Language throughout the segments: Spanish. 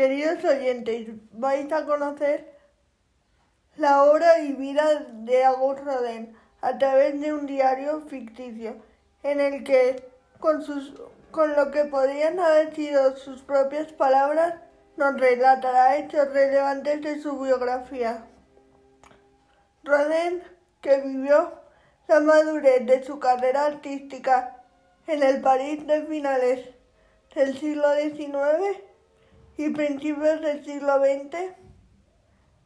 Queridos oyentes, vais a conocer la obra y vida de Auguste Rodin a través de un diario ficticio en el que, con, con lo que podrían haber sido sus propias palabras, nos relatará hechos relevantes de su biografía. Rodin, que vivió la madurez de su carrera artística en el París de finales del siglo XIX, y principios del siglo XX,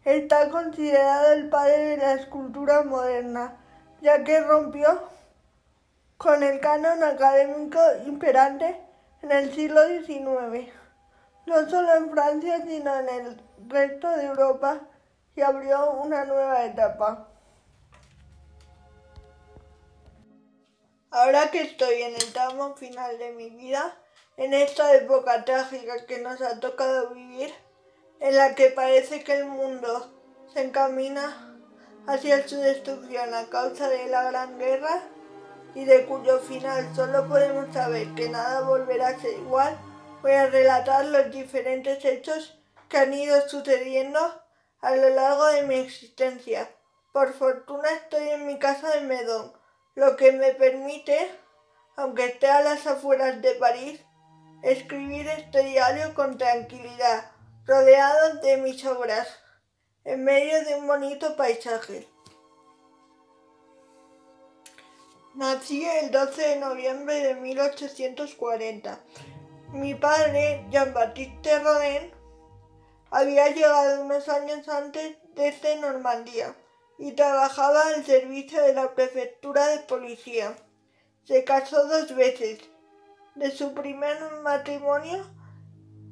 está considerado el padre de la escultura moderna, ya que rompió con el canon académico imperante en el siglo XIX, no solo en Francia, sino en el resto de Europa, y abrió una nueva etapa. Ahora que estoy en el tramo final de mi vida, en esta época trágica que nos ha tocado vivir, en la que parece que el mundo se encamina hacia su destrucción a causa de la Gran Guerra y de cuyo final solo podemos saber que nada volverá a ser igual, voy a relatar los diferentes hechos que han ido sucediendo a lo largo de mi existencia. Por fortuna estoy en mi casa de Medón, lo que me permite, aunque esté a las afueras de París, escribir este diario con tranquilidad, rodeado de mis obras, en medio de un bonito paisaje. Nací el 12 de noviembre de 1840. Mi padre, Jean-Baptiste Rodin, había llegado unos años antes desde Normandía y trabajaba al servicio de la prefectura de policía. Se casó dos veces de su primer matrimonio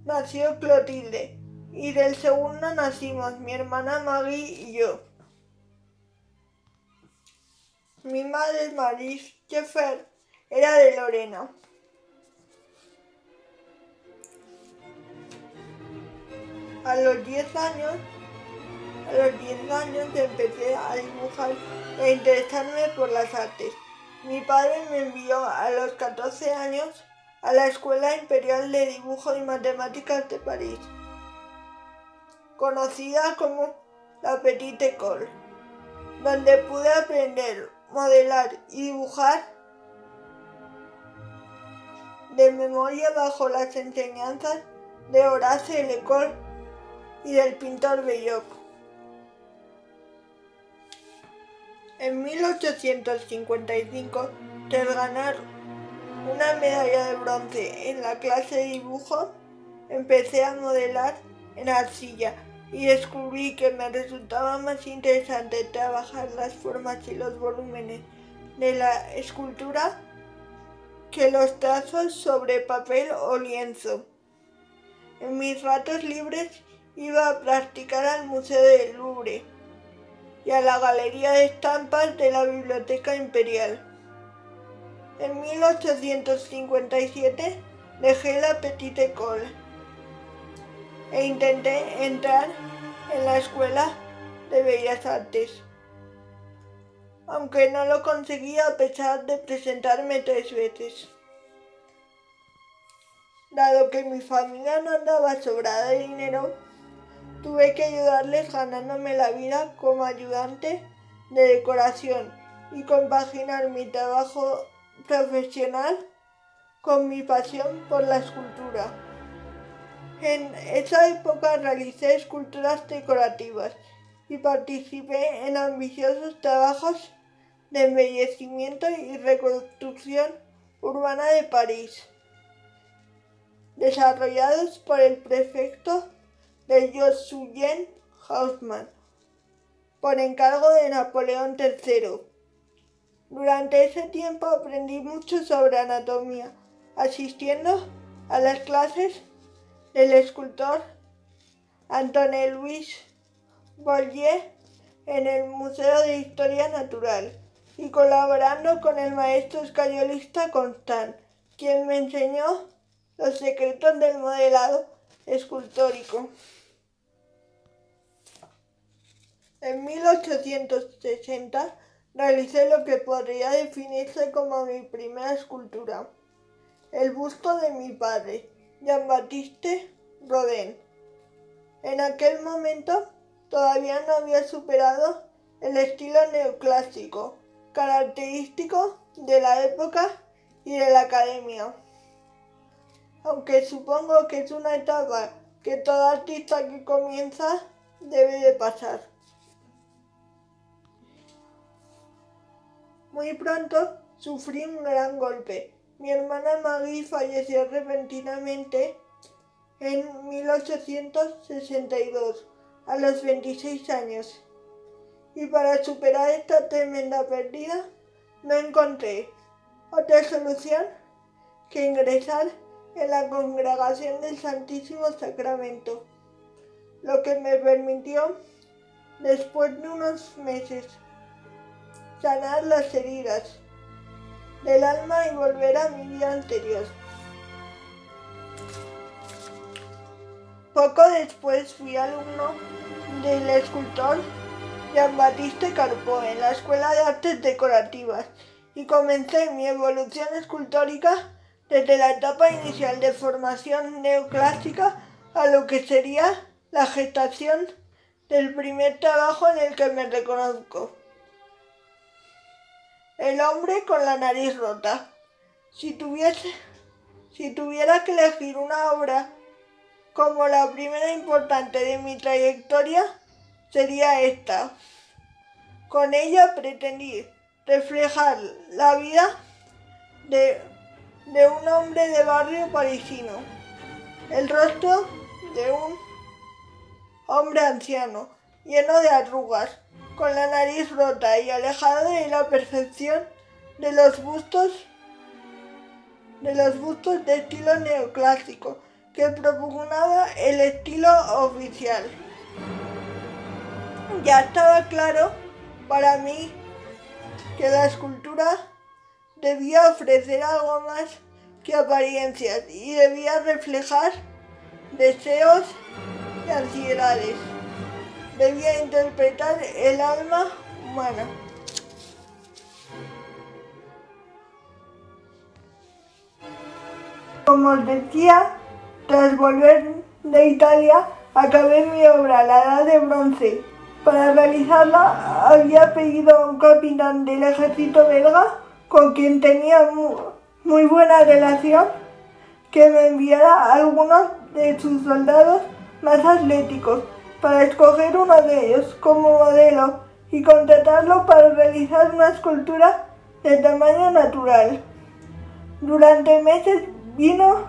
nació Clotilde y del segundo nacimos mi hermana Maggie y yo. Mi madre Marie Jeffer era de Lorena. A los 10 años, a los 10 años empecé a dibujar e interesarme por las artes. Mi padre me envió a los 14 años a la Escuela Imperial de Dibujo y Matemáticas de París, conocida como la Petite École, donde pude aprender, modelar y dibujar de memoria bajo las enseñanzas de Horace Lecole y del pintor Belloc. En 1855, tras ganar una medalla de bronce en la clase de dibujo, empecé a modelar en arcilla y descubrí que me resultaba más interesante trabajar las formas y los volúmenes de la escultura que los trazos sobre papel o lienzo. En mis ratos libres iba a practicar al Museo del Louvre y a la Galería de Estampas de la Biblioteca Imperial. En 1857 dejé la Petite École e intenté entrar en la Escuela de Bellas Artes, aunque no lo conseguí a pesar de presentarme tres veces. Dado que mi familia no andaba sobrada de dinero, tuve que ayudarles ganándome la vida como ayudante de decoración y compaginar mi trabajo profesional con mi pasión por la escultura. En esa época realicé esculturas decorativas y participé en ambiciosos trabajos de embellecimiento y reconstrucción urbana de París, desarrollados por el prefecto de Josuen Hausmann, por encargo de Napoleón III. Durante ese tiempo aprendí mucho sobre anatomía, asistiendo a las clases del escultor Antoine Louis Bollier en el Museo de Historia Natural y colaborando con el maestro escayolista Constant, quien me enseñó los secretos del modelado escultórico. En 1860 realicé lo que podría definirse como mi primera escultura, el busto de mi padre, Jean-Baptiste Rodin, En aquel momento todavía no había superado el estilo neoclásico, característico de la época y de la academia. Aunque supongo que es una etapa que todo artista que comienza debe de pasar. Muy pronto sufrí un gran golpe. Mi hermana Maggie falleció repentinamente en 1862, a los 26 años. Y para superar esta tremenda pérdida, no encontré otra solución que ingresar en la congregación del Santísimo Sacramento, lo que me permitió, después de unos meses, sanar las heridas del alma y volver a mi vida anterior. Poco después fui alumno del escultor Jean-Baptiste Carpo en la Escuela de Artes Decorativas y comencé mi evolución escultórica desde la etapa inicial de formación neoclásica a lo que sería la gestación del primer trabajo en el que me reconozco. El hombre con la nariz rota. Si tuviese, si tuviera que elegir una obra como la primera importante de mi trayectoria, sería esta. Con ella pretendí reflejar la vida de, de un hombre de barrio parisino, el rostro de un hombre anciano, lleno de arrugas, con la nariz rota y alejado de la perfección de los bustos de los bustos de estilo neoclásico que propugnaba el estilo oficial. Ya estaba claro para mí que la escultura debía ofrecer algo más que apariencias y debía reflejar deseos y ansiedades debía interpretar el alma humana. Como os decía, tras volver de Italia, acabé mi obra La Edad de Bronce. Para realizarla había pedido a un capitán del ejército belga, con quien tenía muy buena relación, que me enviara algunos de sus soldados más atléticos para escoger uno de ellos como modelo y contratarlo para realizar una escultura de tamaño natural. Durante meses vino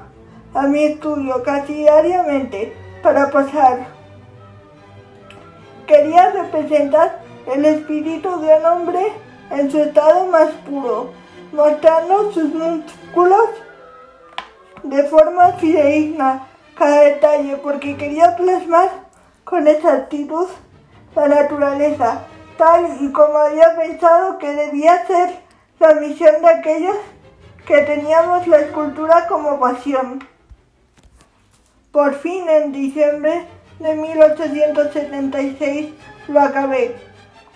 a mi estudio casi diariamente para pasar. Quería representar el espíritu de un hombre en su estado más puro, mostrando sus músculos de forma fidedigna cada detalle porque quería plasmar con exactitud la naturaleza, tal y como había pensado que debía ser la misión de aquellos que teníamos la escultura como pasión. Por fin, en diciembre de 1876, lo acabé.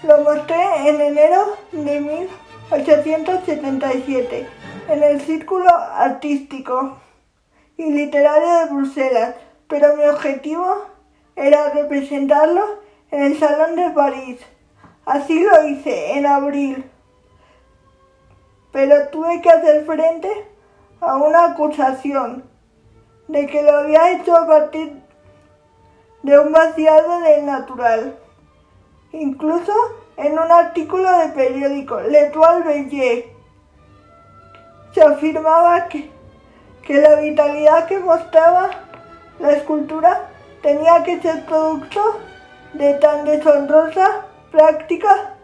Lo mostré en enero de 1877 en el Círculo Artístico y Literario de Bruselas, pero mi objetivo era representarlo en el Salón de París. Así lo hice en abril. Pero tuve que hacer frente a una acusación de que lo había hecho a partir de un vaciado del natural. Incluso en un artículo de periódico, L'Etoile Bellier, se afirmaba que, que la vitalidad que mostraba la escultura tenía que ser producto de tan deshonrosa práctica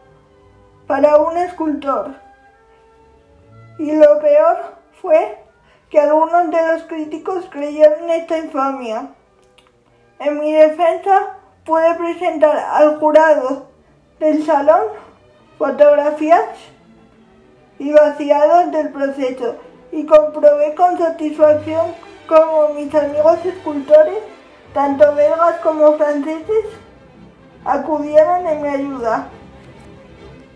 para un escultor. Y lo peor fue que algunos de los críticos creyeron esta infamia. En mi defensa pude presentar al jurado del salón fotografías y vaciados del proceso y comprobé con satisfacción como mis amigos escultores tanto belgas como franceses acudieron en mi ayuda.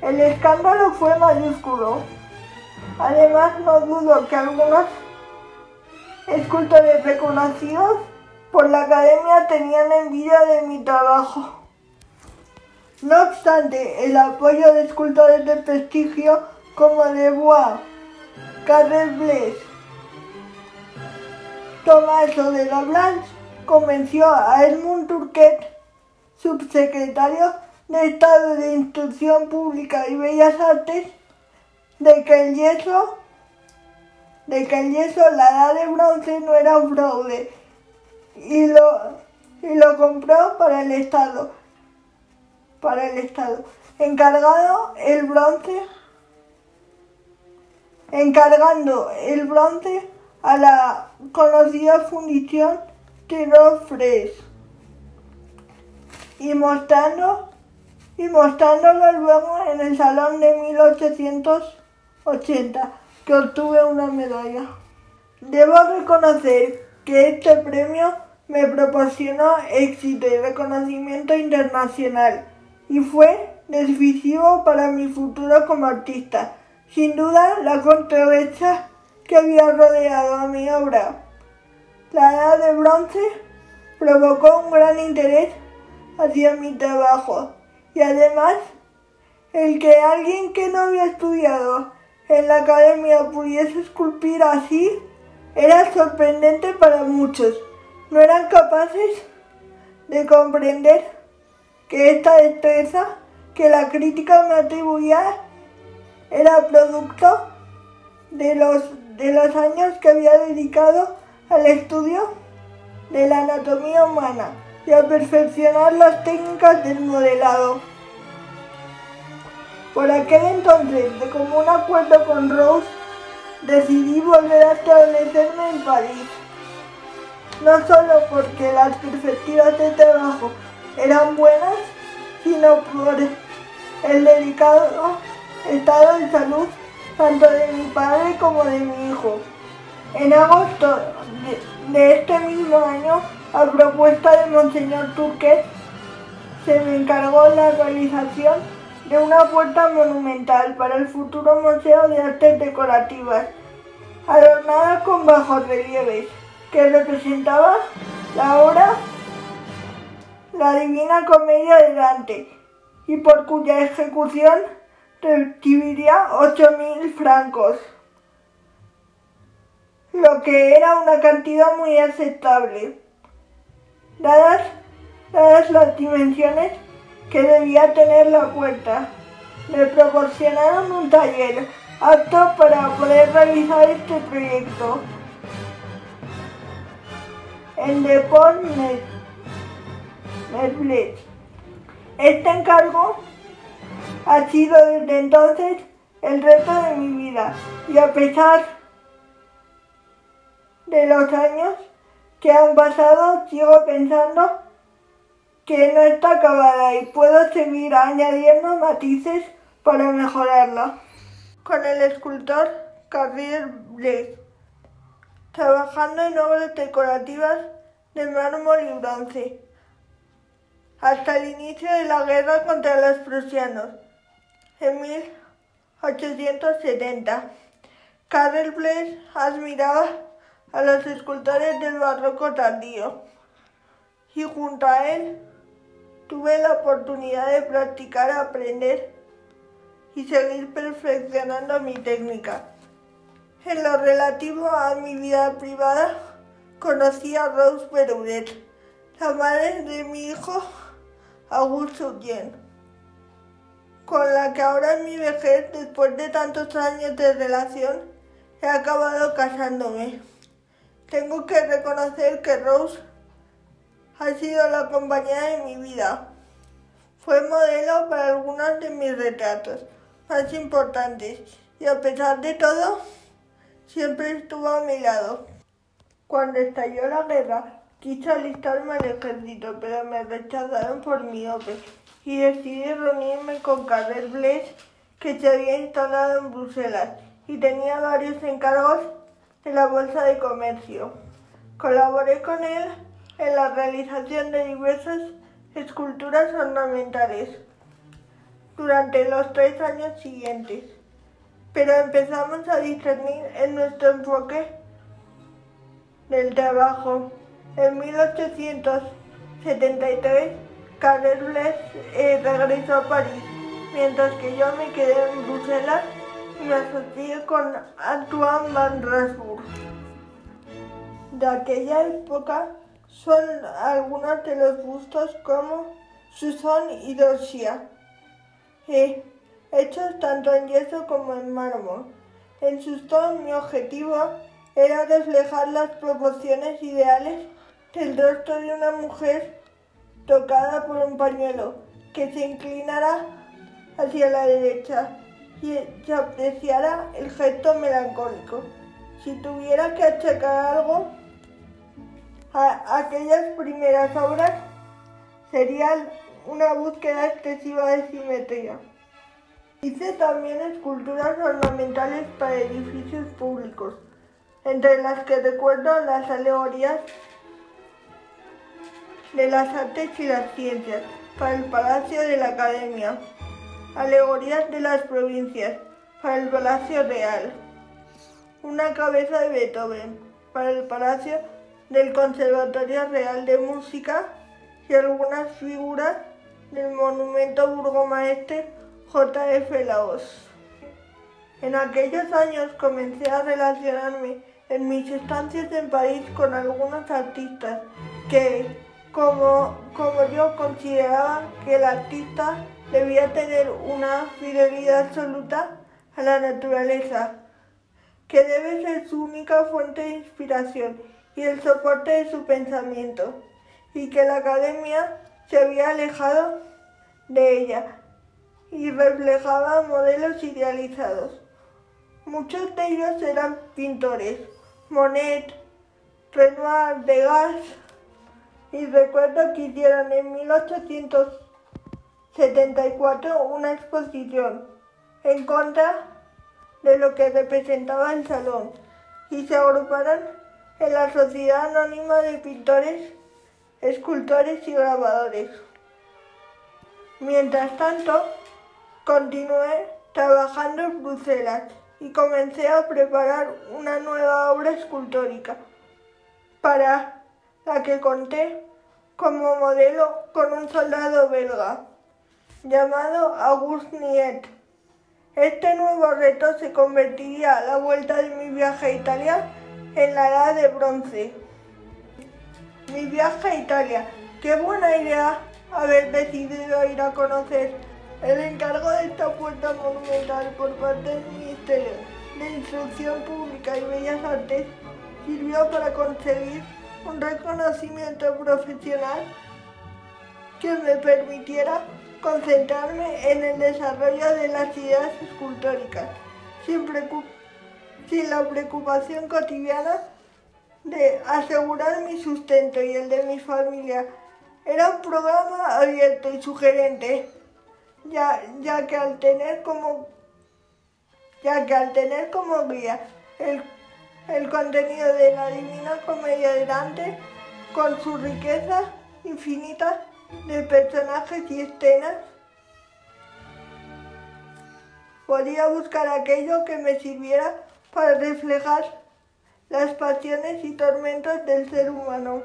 El escándalo fue mayúsculo. Además, no dudo que algunos escultores reconocidos por la academia tenían envidia de mi trabajo. No obstante, el apoyo de escultores de prestigio como Debois, Carrel Blés, Tomaso de la Blanche convenció a Edmund Turquet, subsecretario de Estado de Instrucción Pública y Bellas Artes, de que el yeso, de que el yeso, la edad de bronce no era un fraude y lo, y lo compró para el Estado, para el Estado, encargado el bronce, encargando el bronce a la conocida fundición Tirofres y mostrando y mostrándolo luego en el salón de 1880 que obtuve una medalla. Debo reconocer que este premio me proporcionó éxito y reconocimiento internacional y fue decisivo para mi futuro como artista. Sin duda, la controversia que había rodeado a mi obra, la edad de bronce, provocó un gran interés hacia mi trabajo y además el que alguien que no había estudiado en la academia pudiese esculpir así era sorprendente para muchos. No eran capaces de comprender que esta destreza que la crítica me atribuía era producto de los, de los años que había dedicado al estudio de la anatomía humana y a perfeccionar las técnicas del modelado. Por aquel entonces, de común acuerdo con Rose, decidí volver a establecerme en París. No solo porque las perspectivas de trabajo eran buenas, sino por el delicado estado de salud tanto de mi padre como de mi hijo. En agosto de, este mismo año, a propuesta de Monseñor Turquet, se me encargó la realización de una puerta monumental para el futuro Museo de Artes Decorativas, adornada con bajos relieves, que representaba la obra La Divina Comedia de Dante y por cuya ejecución recibiría 8.000 francos, lo que era una cantidad muy aceptable. Dadas, las dimensiones que debía tener la puerta. Me proporcionaron un taller apto para poder realizar este proyecto. El de Netflix. Este encargo ha sido desde entonces el reto de mi vida y a pesar de los años que han pasado sigo pensando que no está acabada y puedo seguir añadiendo matices para mejorarla. Con el escultor Javier Blake, trabajando en obras decorativas de mármol y bronce, hasta el inicio de la guerra contra los prusianos, en 1870. Karel Blake admiraba a los escultores del barroco tardío y junto a él tuve la oportunidad de practicar, aprender y seguir perfeccionando mi técnica. En lo relativo a mi vida privada, conocí a Rose Beruret, la madre de mi hijo Augusto Yen, con la que ahora en mi vejez, después de tantos años de relación, he acabado casándome. Tengo que reconocer que Rose ha sido la compañía de mi vida. Fue modelo para algunos de mis retratos más importantes y a pesar de todo, siempre estuvo a mi lado. Cuando estalló la guerra, quise alistarme al ejército, pero me rechazaron por mi OPE y decidí reunirme con Carrel Blech, que se había instalado en Bruselas y tenía varios encargos en la Bolsa de Comercio. Colaboré con él en la realización de diversas esculturas ornamentales durante los tres años siguientes, pero empezamos a discernir en nuestro enfoque del trabajo En 1873, Carles eh, regresó a París, mientras que yo me quedé en Bruselas me asocié con Antoine Van Rasburg. De aquella época son algunos de los bustos como Susan y Dorsia, eh, hechos tanto en yeso como en mármol. En Suston mi objetivo era reflejar las proporciones ideales del rostro de una mujer tocada por un pañuelo que se inclinara hacia la derecha y se apreciara el gesto melancólico. Si tuviera que achacar algo a aquellas primeras obras, sería una búsqueda excesiva de simetría. Hice también esculturas ornamentales para edificios públicos, entre las que recuerdo las alegorías de las artes y las ciencias para el Palacio de la Academia, alegorías de las provincias para el Palacio Real, una cabeza de Beethoven para el Palacio del Conservatorio Real de Música y algunas figuras del monumento burgomaestre J.F. Laos. En aquellos años comencé a relacionarme en mis estancias en París con algunos artistas que, como, como yo, consideraban que el artista debía tener una fidelidad absoluta a la naturaleza, que debe ser su única fuente de inspiración y el soporte de su pensamiento, y que la academia se había alejado de ella y reflejaba modelos idealizados. Muchos de ellos eran pintores, Monet, Renoir, Degas, y recuerdo que hicieron en 1874 una exposición en contra de lo que representaba el salón y se agruparon en la Sociedad Anónima de Pintores, Escultores y Grabadores. Mientras tanto, continué trabajando en Bruselas y comencé a preparar una nueva obra escultórica para la que conté como modelo con un soldado belga llamado Auguste Niet. Este nuevo reto se convertiría a la vuelta de mi viaje a Italia en la edad de bronce. Mi viaje a Italia, qué buena idea haber decidido ir a conocer el encargo de esta puerta monumental por parte del Ministerio de Instrucción Pública y Bellas Artes sirvió para conseguir un reconocimiento profesional que me permitiera concentrarme en el desarrollo de las ideas escultóricas, sin, la preocupación cotidiana de asegurar mi sustento y el de mi familia. Era un programa abierto y sugerente, ya, ya que al tener como ya que al tener como guía el, el contenido de la Divina Comedia de Dante, con su riqueza infinita de personajes y escenas, podía buscar aquello que me sirviera para reflejar las pasiones y tormentos del ser humano.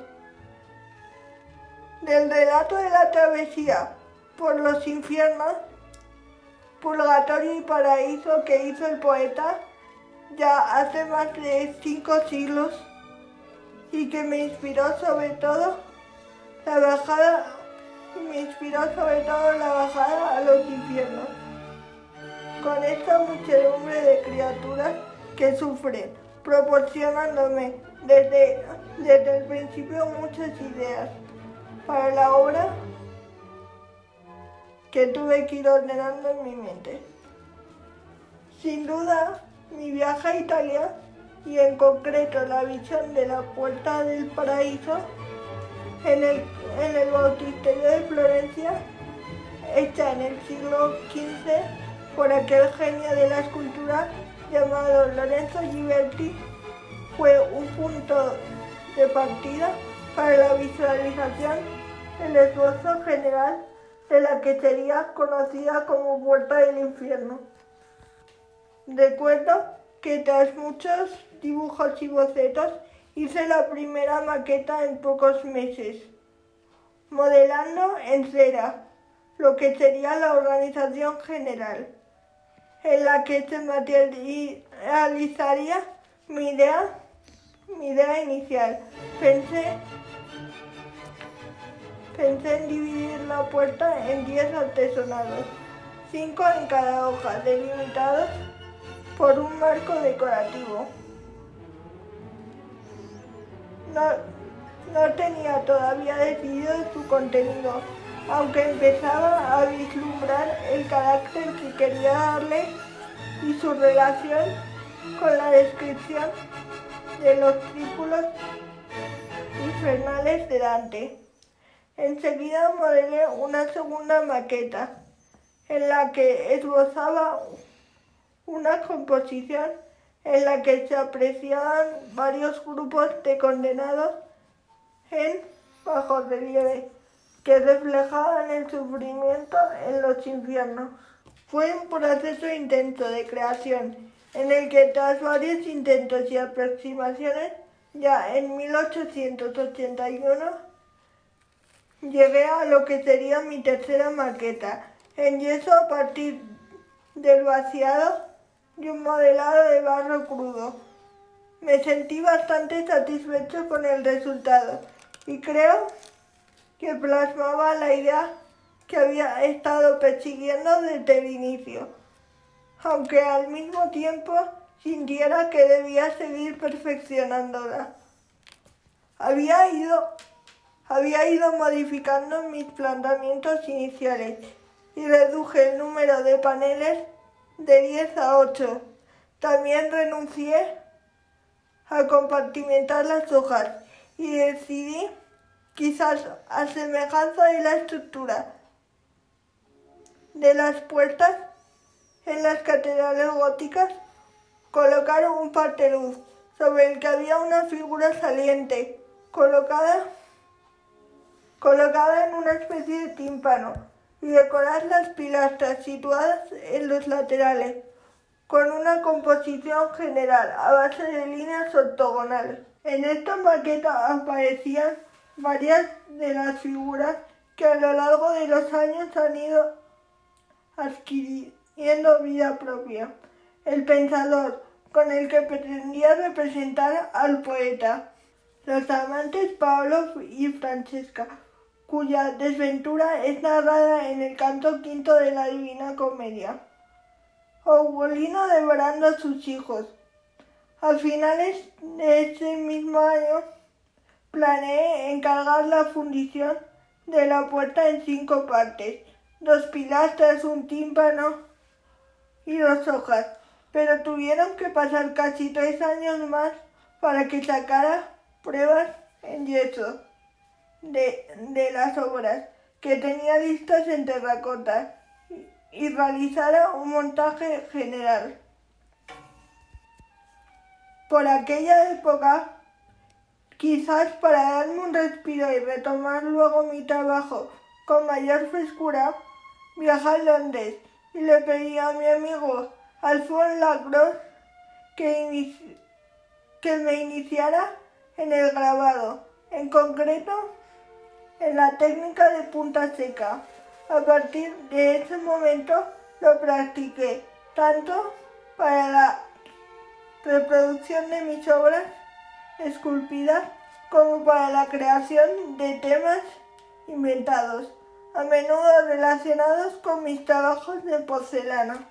Del relato de la travesía por los infiernos, purgatorio y paraíso que hizo el poeta ya hace más de cinco siglos y que me inspiró sobre todo la bajada me inspiró sobre todo la bajada a los infiernos con esta muchedumbre de criaturas que sufren proporcionándome desde, desde el principio muchas ideas para la obra que tuve que ir ordenando en mi mente. Sin duda, mi viaje a Italia y en concreto la visión de la Puerta del Paraíso en el, en el Bautisterio de Florencia, hecha en el siglo XV por aquel genio de la escultura llamado Lorenzo Ghiberti, fue un punto de partida para la visualización del esbozo general de la que sería conocida como Puerta del Infierno. Recuerdo que tras muchos dibujos y bocetos hice la primera maqueta en pocos meses, modelando en cera lo que sería la organización general, en la que se materializaría mi idea, mi idea inicial. Pensé, pensé en dividir la puerta en 10 artesonados, 5 en cada hoja, delimitados por un marco decorativo. No tenía todavía decidido su contenido, aunque empezaba a vislumbrar el carácter que quería darle y su relación con la descripción de los círculos infernales de Dante. Enseguida modelé una segunda maqueta en la que esbozaba una composición en la que se apreciaban varios grupos de condenados en bajo relieve que reflejaban el sufrimiento en los infiernos. Fue un proceso intenso de creación en el que tras varios intentos y aproximaciones, ya en 1881, llegué a lo que sería mi tercera maqueta, en yeso a partir del vaciado y un modelado de barro crudo. Me sentí bastante satisfecho con el resultado y creo que plasmaba la idea que había estado persiguiendo desde el inicio, aunque al mismo tiempo sintiera que debía seguir perfeccionándola. Había ido, había ido modificando mis planteamientos iniciales y reduje el número de paneles de 10 a 8. También renuncié a compartimentar las hojas y decidí, quizás a semejanza de la estructura de las puertas en las catedrales góticas, colocar un parteluz sobre el que había una figura saliente colocada, colocada en una especie de tímpano y decorar las pilastras situadas en los laterales con una composición general a base de líneas ortogonales. En esta maqueta aparecían varias de las figuras que a lo largo de los años han ido adquiriendo vida propia. El pensador, con el que pretendía representar al poeta. Los amantes Pablo y Francesca, cuya desventura es narrada en el canto quinto de la Divina Comedia. Ugolino devorando a sus hijos. A finales de ese mismo año planeé encargar la fundición de la puerta en cinco partes, dos pilastras, un tímpano y dos hojas, pero tuvieron que pasar casi tres años más para que sacara pruebas en yeso de, las obras que tenía listas en terracota y realizara un montaje general. Por aquella época, quizás para darme un respiro y retomar luego mi trabajo con mayor frescura, viajé a Londres y le pedí a mi amigo Alphonse Lacroix que, que me iniciara en el grabado. En concreto, en la técnica de punta seca. A partir de ese momento lo practiqué tanto para la reproducción de mis obras esculpidas como para la creación de temas inventados, a menudo relacionados con mis trabajos de porcelana.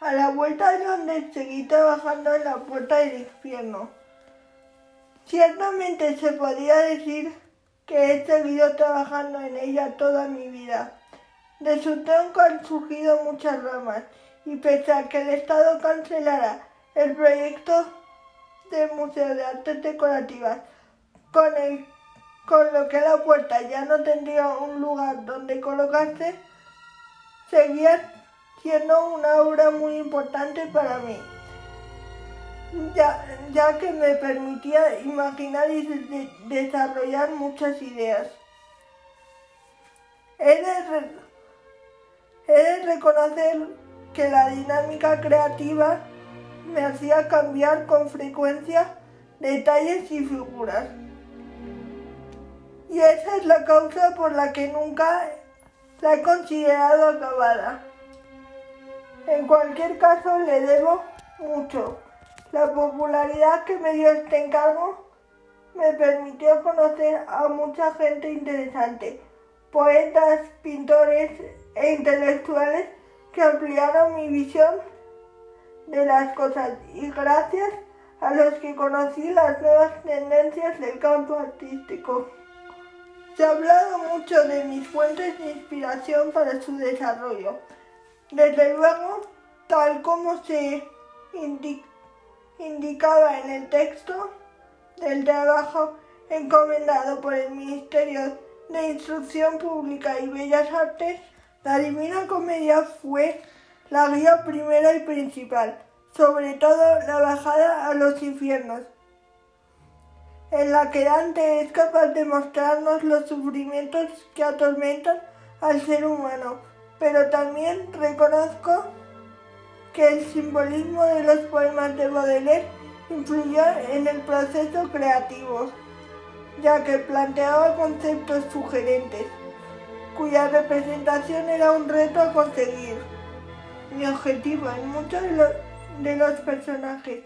A la vuelta de donde seguí trabajando en la puerta del infierno. Ciertamente se podría decir que he seguido trabajando en ella toda mi vida. De su tronco han surgido muchas ramas y pese a que el Estado cancelara el proyecto del Museo de Artes Decorativas, con, el, con lo que la puerta ya no tendría un lugar donde colocarse, seguía siendo una obra muy importante para mí ya, ya que me permitía imaginar y desarrollar muchas ideas. He de, reconocer que la dinámica creativa me hacía cambiar con frecuencia detalles y figuras. Y esa es la causa por la que nunca la he considerado acabada. En cualquier caso le debo mucho. La popularidad que me dio este encargo me permitió conocer a mucha gente interesante, poetas, pintores e intelectuales que ampliaron mi visión de las cosas y gracias a los que conocí las nuevas tendencias del campo artístico. Se ha hablado mucho de mis fuentes de inspiración para su desarrollo. Desde luego, tal como se indicaba en el texto del trabajo encomendado por el Ministerio de Instrucción Pública y Bellas Artes, la Divina Comedia fue la guía primera y principal, sobre todo la bajada a los infiernos, en la que Dante es capaz de mostrarnos los sufrimientos que atormentan al ser humano, pero también reconozco que el simbolismo de los poemas de Baudelaire influyó en el proceso creativo, ya que planteaba conceptos sugerentes cuya representación era un reto a conseguir. Mi objetivo en muchos de los, personajes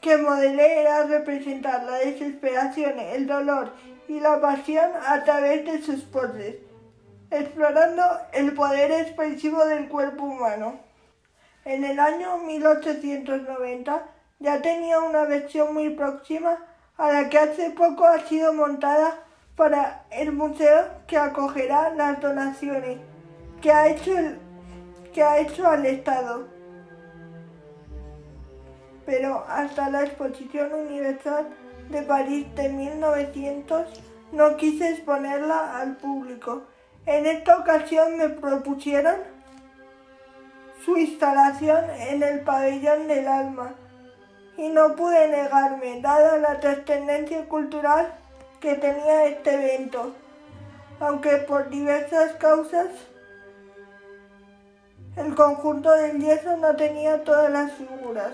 que modelé era representar la desesperación, el dolor y la pasión a través de sus poses, explorando el poder expresivo del cuerpo humano. En el año 1890 ya tenía una versión muy próxima a la que hace poco ha sido montada para el museo que acogerá las donaciones que ha hecho, que ha hecho al Estado. Pero hasta la Exposición Universal de París de 1900 no quise exponerla al público. En esta ocasión me propusieron su instalación en el pabellón del alma y no pude negarme, dada la trascendencia cultural que tenía este evento, aunque por diversas causas el conjunto del yeso no tenía todas las figuras.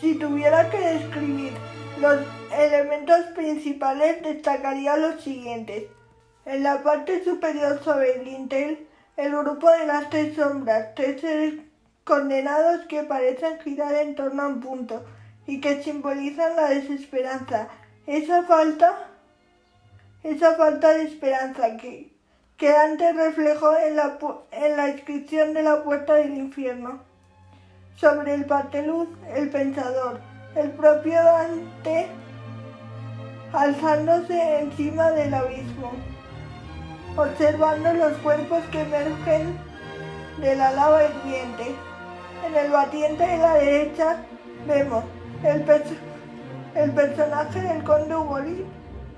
Si tuviera que describir los elementos principales destacaría los siguientes. En la parte superior sobre el lintel, el grupo de las tres sombras, tres seres condenados que parecen girar en torno a un punto y que simbolizan la desesperanza, esa falta, esa falta de esperanza que, que Dante reflejó en la, en la inscripción de la puerta del infierno. Sobre el pateluz, el pensador, el propio Dante alzándose encima del abismo, observando los cuerpos que emergen de la lava hirviente. En el batiente de la derecha vemos el, el personaje del conde Ugolí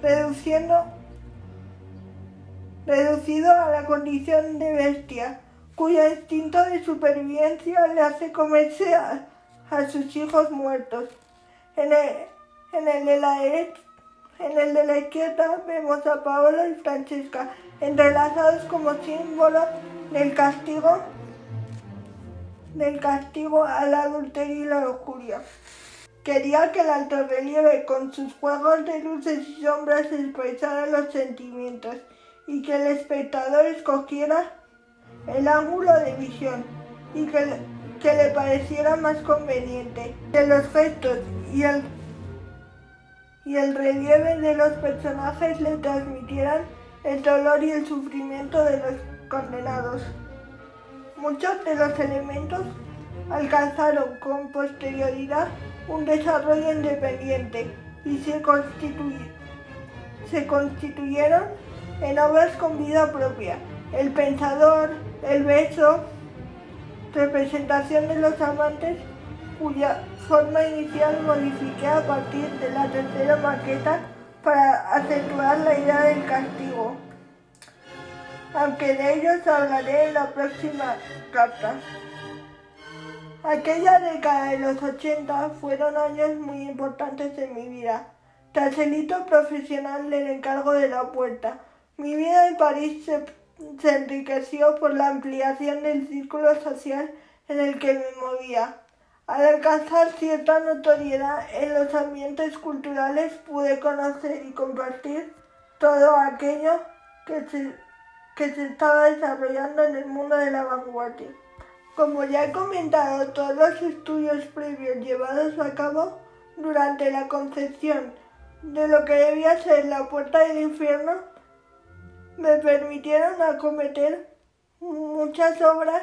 reduciendo, reducido a la condición de bestia, cuyo instinto de supervivencia le hace comerse a, sus hijos muertos. En el, de la en el de la izquierda vemos a Paolo y Francesca entrelazados como símbolo del castigo del castigo al adulterio y la lujuria. Quería que el alto relieve con sus juegos de luces y sombras expresara los sentimientos y que el espectador escogiera el ángulo de visión y que, que le pareciera más conveniente. Que los gestos y el, y el relieve de los personajes le transmitieran el dolor y el sufrimiento de los condenados. Muchos de los elementos alcanzaron con posterioridad un desarrollo independiente y se, se constituyeron en obras con vida propia. El pensador, el beso, representación de los amantes, cuya forma inicial modifiqué a partir de la tercera maqueta para acentuar la idea del castigo. Aunque de ellos hablaré en la próxima carta. Aquella década de los 80 fueron años muy importantes en mi vida. Tras el hito profesional del encargo de la puerta, mi vida en París se, se enriqueció por la ampliación del círculo social en el que me movía. Al alcanzar cierta notoriedad en los ambientes culturales pude conocer y compartir todo aquello que se, que se estaba desarrollando en el mundo de la vanguardia. Como ya he comentado, todos los estudios previos llevados a cabo durante la concepción de lo que debía ser la puerta del infierno me permitieron acometer muchas obras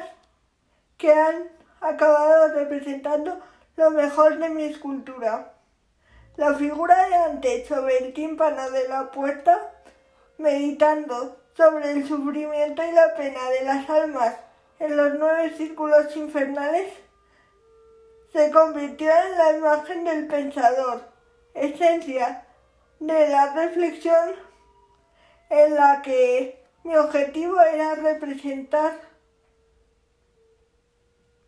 que han acabado representando lo mejor de mi escultura. La figura de antes sobre el tímpano de la puerta, meditando sobre el sufrimiento y la pena de las almas en los nueve círculos infernales, se convirtió en la imagen del pensador, esencia de la reflexión en la que mi objetivo era representar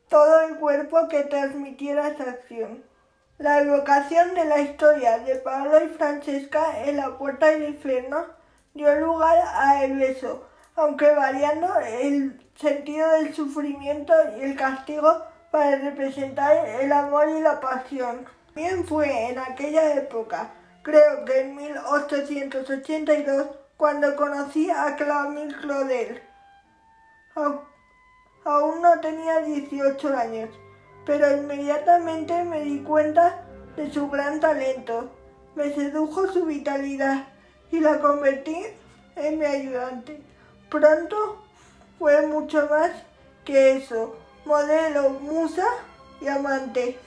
todo el cuerpo que transmitiera esa acción. La evocación de la historia de Pablo y Francesca en la puerta del infierno dio lugar a el beso, aunque variando el sentido del sufrimiento y el castigo para representar el amor y la pasión. Bien fue en aquella época, creo que en 1882, cuando conocí a Camille Claudel. Aún no tenía 18 años, pero inmediatamente me di cuenta de su gran talento. Me sedujo su vitalidad y la convertí en mi ayudante. Pronto fue mucho más que eso, modelo, musa y amante.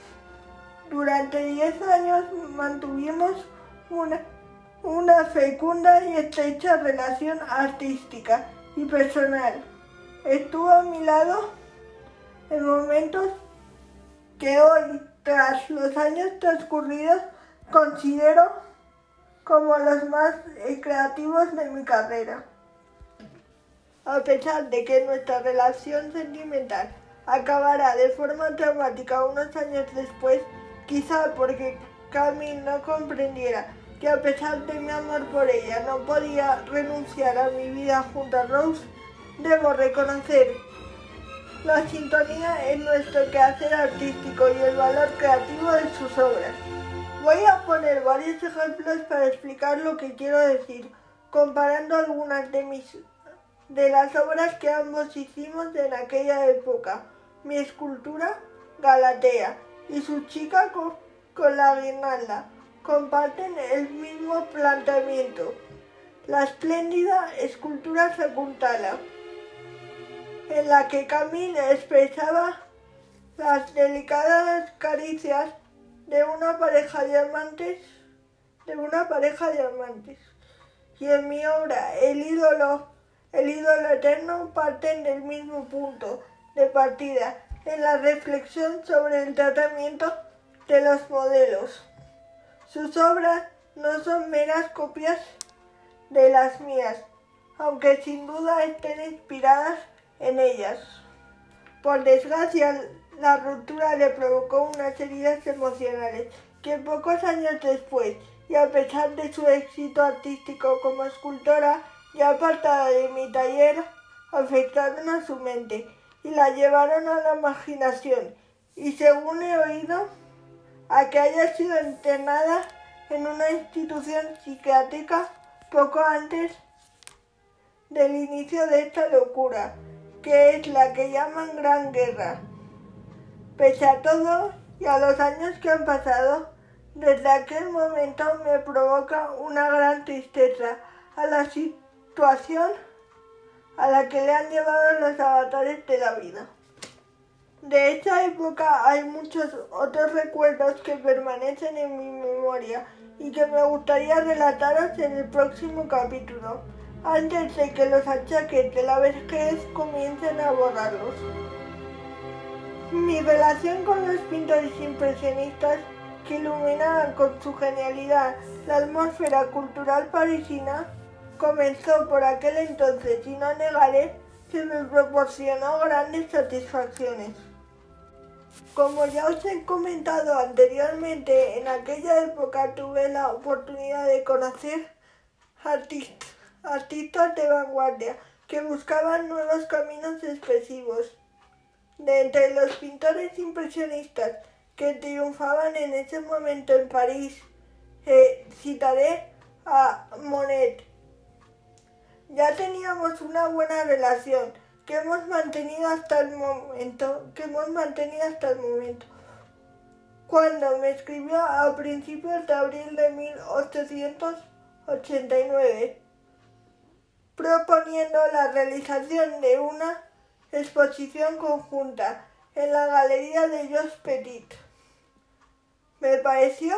Durante 10 años mantuvimos una, una fecunda y estrecha relación artística y personal estuvo a mi lado en momentos que hoy, tras los años transcurridos, considero como los más creativos de mi carrera. A pesar de que nuestra relación sentimental acabará de forma traumática unos años después, quizá porque Camille no comprendiera que a pesar de mi amor por ella no podía renunciar a mi vida junto a Rose, Debo reconocer la sintonía en nuestro quehacer artístico y el valor creativo de sus obras. Voy a poner varios ejemplos para explicar lo que quiero decir, comparando algunas de mis de las obras que ambos hicimos en aquella época. Mi escultura, Galatea, y su chica con, con la guirnalda comparten el mismo planteamiento. La espléndida escultura Sakuntala en la que Camille expresaba las delicadas caricias de una pareja de amantes, de una pareja de amantes. Y en mi obra, el ídolo, el ídolo eterno parten del mismo punto de partida en la reflexión sobre el tratamiento de los modelos. Sus obras no son meras copias de las mías, aunque sin duda estén inspiradas en ellas. Por desgracia, la ruptura le provocó unas heridas emocionales que pocos años después, y a pesar de su éxito artístico como escultora, ya apartada de mi taller, afectaron a su mente y la llevaron a la imaginación y según he oído, a que haya sido internada en una institución psiquiátrica poco antes del inicio de esta locura que es la que llaman Gran Guerra. Pese a todo y a los años que han pasado, desde aquel momento me provoca una gran tristeza a la situación a la que le han llevado los avatares de la vida. De esa época hay muchos otros recuerdos que permanecen en mi memoria y que me gustaría relataros en el próximo capítulo antes de que los achaques de la vejez comiencen a borrarlos. Mi relación con los pintores impresionistas que iluminaban con su genialidad la atmósfera cultural parisina comenzó por aquel entonces y no negaré que me proporcionó grandes satisfacciones. Como ya os he comentado anteriormente, en aquella época tuve la oportunidad de conocer artistas artistas de vanguardia que buscaban nuevos caminos expresivos. De entre los pintores impresionistas que triunfaban en ese momento en París. Eh, citaré a Monet. Ya teníamos una buena relación que hemos mantenido hasta el momento, que hemos mantenido hasta el momento. Cuando me escribió a principios de abril de 1889, proponiendo la realización de una exposición conjunta en la Galería de Jos Petit. Me pareció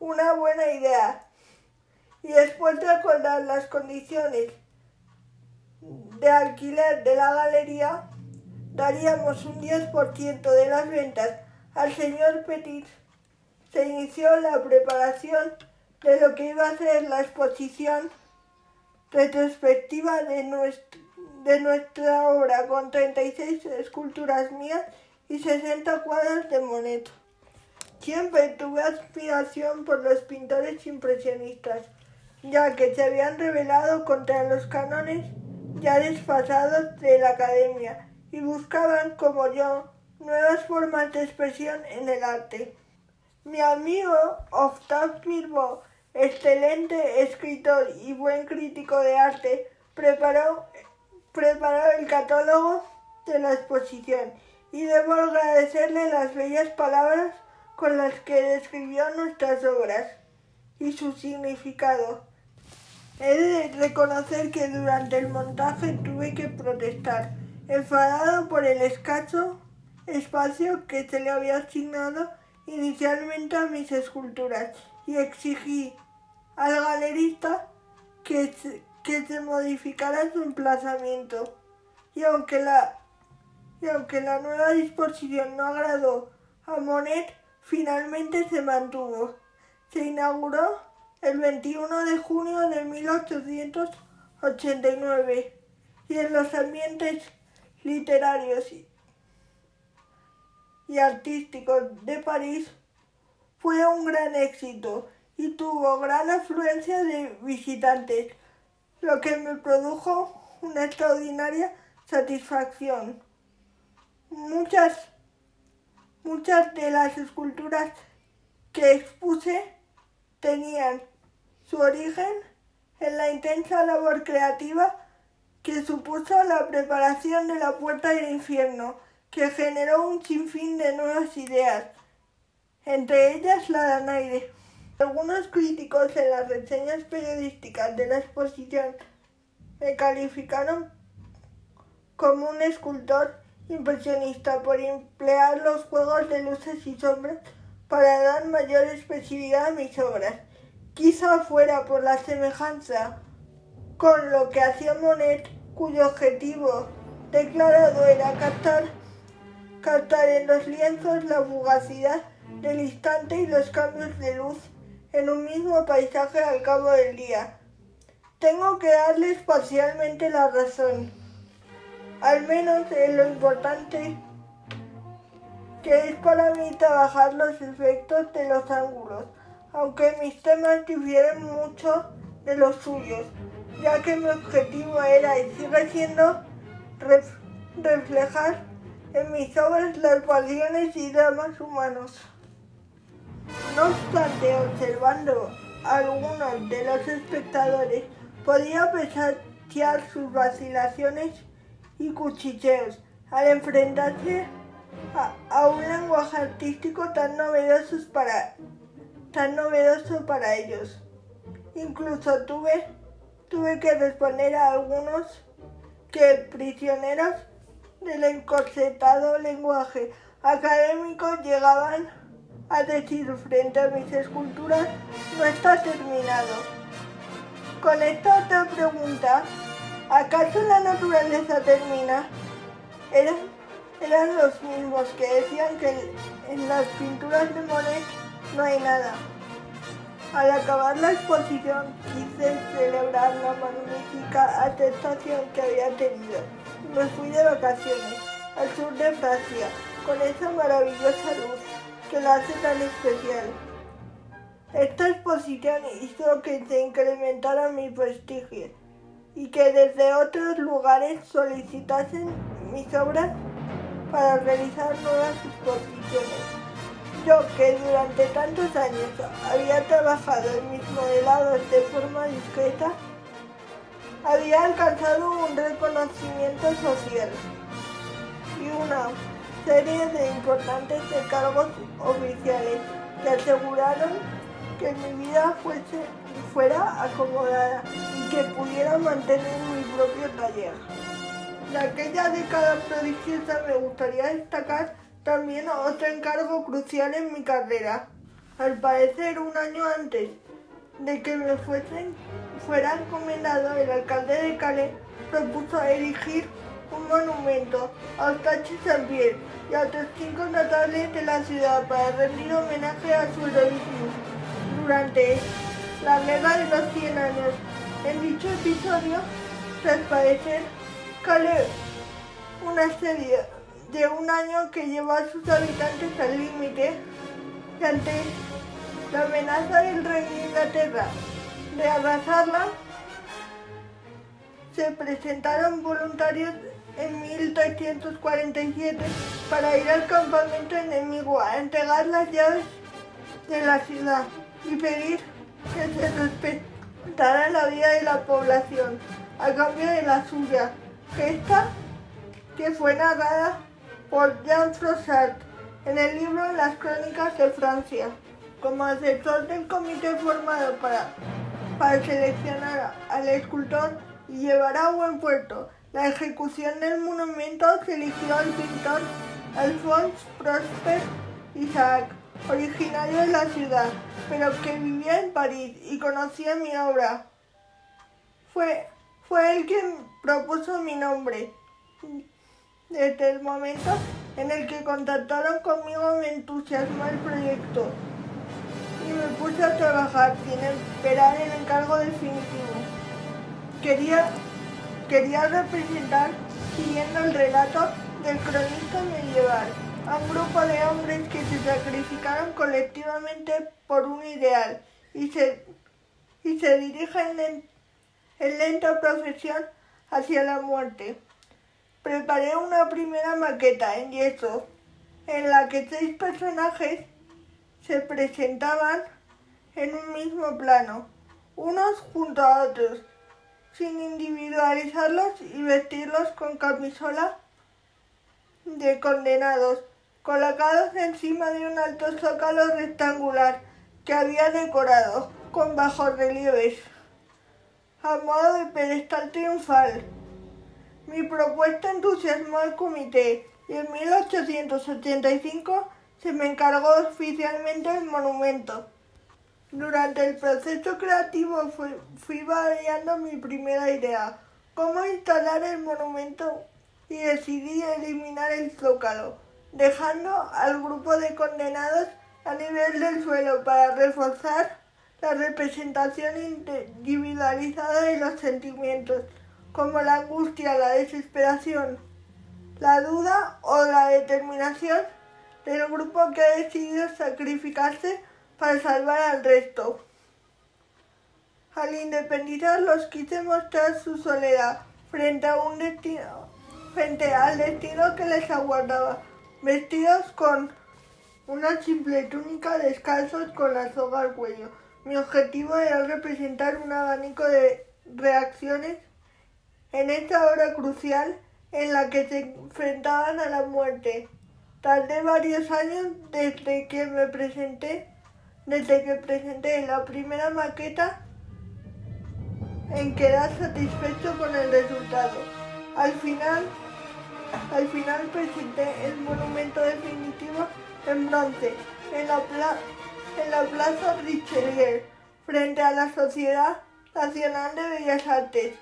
una buena idea y después de acordar las condiciones de alquiler de la galería, daríamos un 10% de las ventas al señor Petit. Se inició la preparación de lo que iba a ser la exposición retrospectiva de, de nuestra obra con 36 esculturas mías y 60 cuadros de Monet. Siempre tuve aspiración por los pintores impresionistas, ya que se habían rebelado contra los cánones ya desfasados de la academia y buscaban, como yo, nuevas formas de expresión en el arte. Mi amigo Octave Bilbo, excelente escritor y buen crítico de arte, preparó, preparó el catálogo de la exposición y debo agradecerle las bellas palabras con las que describió nuestras obras y su significado. He de reconocer que durante el montaje tuve que protestar, enfadado por el escaso espacio que se le había asignado inicialmente a mis esculturas y exigí al galerista que se, que se modificara su emplazamiento. Y aunque la y aunque la nueva disposición no agradó a Monet, finalmente se mantuvo. Se inauguró el 21 de junio de 1889 y en los ambientes literarios y artísticos de París fue un gran éxito y tuvo gran afluencia de visitantes, lo que me produjo una extraordinaria satisfacción. Muchas, muchas de las esculturas que expuse tenían su origen en la intensa labor creativa que supuso la preparación de la puerta del infierno, que generó un sinfín de nuevas ideas, entre ellas la de Anaire. Algunos críticos en las reseñas periodísticas de la exposición me calificaron como un escultor impresionista por emplear los juegos de luces y sombras para dar mayor expresividad a mis obras. Quizá fuera por la semejanza con lo que hacía Monet, cuyo objetivo declarado era captar, en los lienzos la fugacidad del instante y los cambios de luz en un mismo paisaje al cabo del día. Tengo que darles parcialmente la razón al menos en lo importante que es para mí trabajar los efectos de los ángulos, aunque mis temas difieren mucho de los suyos, ya que mi objetivo era y sigue siendo reflejar en mis obras las pasiones y dramas humanos. No obstante, observando a algunos de los espectadores, podía apreciar sus vacilaciones y cuchicheos al enfrentarse a, un lenguaje artístico tan novedoso para, tan novedoso para ellos. Incluso tuve, tuve que responder a algunos que prisioneros del encorsetado lenguaje académico llegaban a decir frente a mis esculturas no está terminado. Con esta otra pregunta ¿Acaso la naturaleza termina? Eran, eran los mismos que decían que en las pinturas de Monet no hay nada. Al acabar la exposición quise celebrar la magnífica atestación que había tenido. Me fui de vacaciones al sur de Francia con esa maravillosa luz que la hace tan especial. Esta exposición hizo que se incrementara mi prestigio y que desde otros lugares solicitasen mis obras para realizar nuevas exposiciones. Yo que durante tantos años había trabajado en mis modelados de forma discreta, había alcanzado un reconocimiento social y una serie de importantes encargos oficiales que aseguraron que mi vida fuese, fuera acomodada y que pudiera mantener mi propio taller. De aquella década prodigiosa me gustaría destacar también otro encargo crucial en mi carrera. Al parecer un año antes de que me fuesen, fuera encomendado el alcalde de Calais propuso erigir un monumento a Eustache Saint-Pierre y a otros cinco notables de la ciudad para rendir homenaje a su heroísmo durante la guerra de los 100 años. En dicho episodio, tras parecer Calais una serie de un año que llevó a sus habitantes al límite ante la amenaza del rey de Inglaterra de arrasarla, se presentaron voluntarios en 1347 para ir al campamento enemigo a entregar las llaves de la ciudad y pedir que se respetara la vida de la población a cambio de la suya, esta que fue narrada por Jean Froissart en el libro Las Crónicas de Francia. Como asesor del comité formado para, para seleccionar al escultor y llevar a buen puerto la ejecución del monumento, se eligió al pintor Alphonse Prosper Isaac, originario de la ciudad, pero que vivía en París y conocía mi obra. Fue, fue él quien propuso mi nombre desde el momento en el que contactaron conmigo me entusiasmó el proyecto y me puse a trabajar sin esperar el encargo definitivo. Quería, quería representar, siguiendo el relato del cronista medieval, a un grupo de hombres que se sacrificaron colectivamente por un ideal y se, y se dirigen en, en lenta procesión hacia la muerte. Preparé una primera maqueta en yeso en la que seis personajes se presentaban en un mismo plano, unos junto a otros, sin individualizarlos y vestirlos con camisola de condenados, colocados encima de un alto zócalo rectangular que había decorado con bajos relieves, a modo de pedestal triunfal. Mi propuesta entusiasmó al comité y en 1885 se me encargó oficialmente el monumento. Durante el proceso creativo fui, fui variando mi primera idea, cómo instalar el monumento y decidí eliminar el zócalo, dejando al grupo de condenados a nivel del suelo para reforzar la representación individualizada de los sentimientos como la angustia, la desesperación, la duda o la determinación del grupo que ha decidido sacrificarse para salvar al resto. Al independizarlos quise mostrar su soledad frente frente al destino que les aguardaba, vestidos con una simple túnica descalzos con la soga al cuello. Mi objetivo era representar un abanico de reacciones en esta hora crucial en la que se enfrentaban a la muerte. Tardé varios años desde que me presenté, desde que presenté la primera maqueta en quedar satisfecho con el resultado. Al final, al final presenté el monumento definitivo en bronce en la, en la Plaza Richelieu, frente a la Sociedad Nacional de Bellas Artes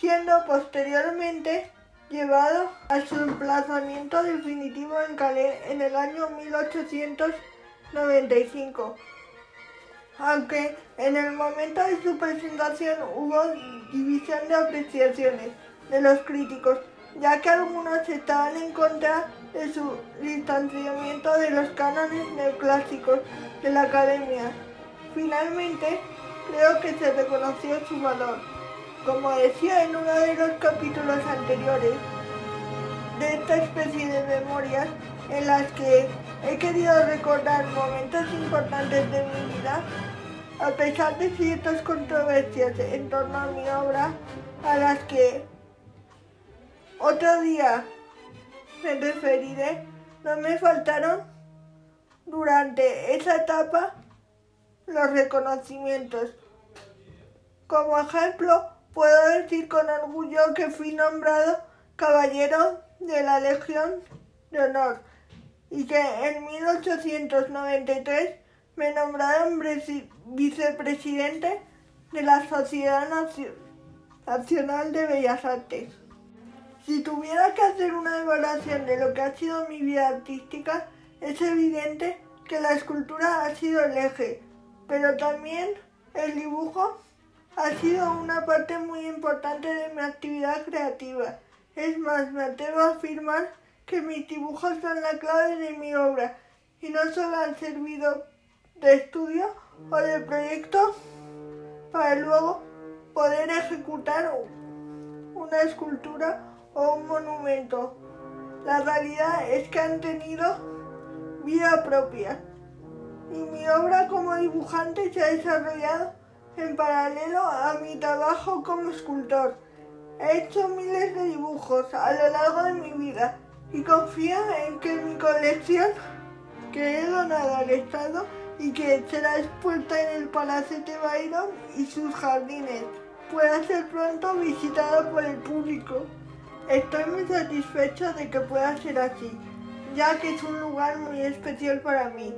siendo posteriormente llevado a su emplazamiento definitivo en Calais en el año 1895. Aunque en el momento de su presentación hubo división de apreciaciones de los críticos, ya que algunos estaban en contra de su distanciamiento de los cánones neoclásicos de la academia. Finalmente, creo que se reconoció su valor. Como decía en uno de los capítulos anteriores de esta especie de memorias, en las que he querido recordar momentos importantes de mi vida, a pesar de ciertas controversias en torno a mi obra, a las que otro día me referiré, no me faltaron durante esa etapa los reconocimientos. Como ejemplo, puedo decir con orgullo que fui nombrado caballero de la Legión de Honor y que en 1893 me nombraron vicepresidente de la Sociedad Nacional de Bellas Artes. Si tuviera que hacer una evaluación de lo que ha sido mi vida artística, es evidente que la escultura ha sido el eje, pero también el dibujo ha sido una parte muy importante de mi actividad creativa. Es más, me atrevo a afirmar que mis dibujos son la clave de mi obra y no solo han servido de estudio o de proyecto para luego poder ejecutar una escultura o un monumento. La realidad es que han tenido vida propia y mi obra como dibujante se ha desarrollado en paralelo a mi trabajo como escultor. He hecho miles de dibujos a lo largo de mi vida y confío en que mi colección, que he donado al Estado y que será expuesta en el Palacete Byron y sus jardines, pueda ser pronto visitada por el público. Estoy muy satisfecho de que pueda ser así, ya que es un lugar muy especial para mí,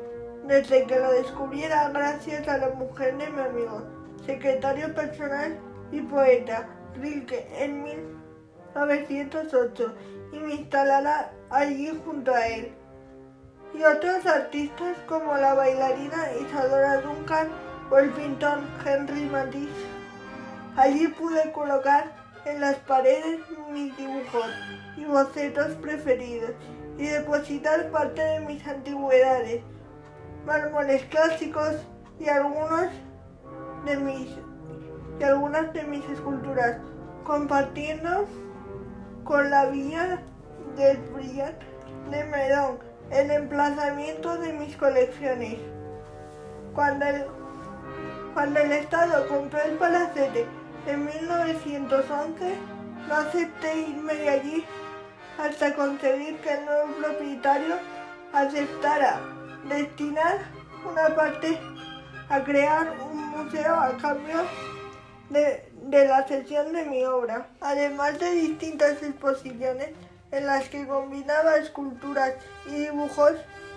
desde que lo descubriera gracias a la mujer de mi amigo secretario personal y poeta Rilke en 1908 y me instalará allí junto a él. Y otros artistas como la bailarina Isadora Duncan o el pintor Henry Matisse. Allí pude colocar en las paredes mis dibujos y bocetos preferidos y depositar parte de mis antigüedades, mármoles clásicos y algunos de mis y algunas de mis esculturas, compartiendo con la vía del Brillant de Medón el emplazamiento de mis colecciones. Cuando el, cuando el Estado compró el palacete en 1911, no acepté irme de allí hasta conseguir que el nuevo propietario aceptara destinar una parte a crear un museo a cambio de, la sesión de mi obra, además de distintas exposiciones en las que combinaba esculturas y dibujos,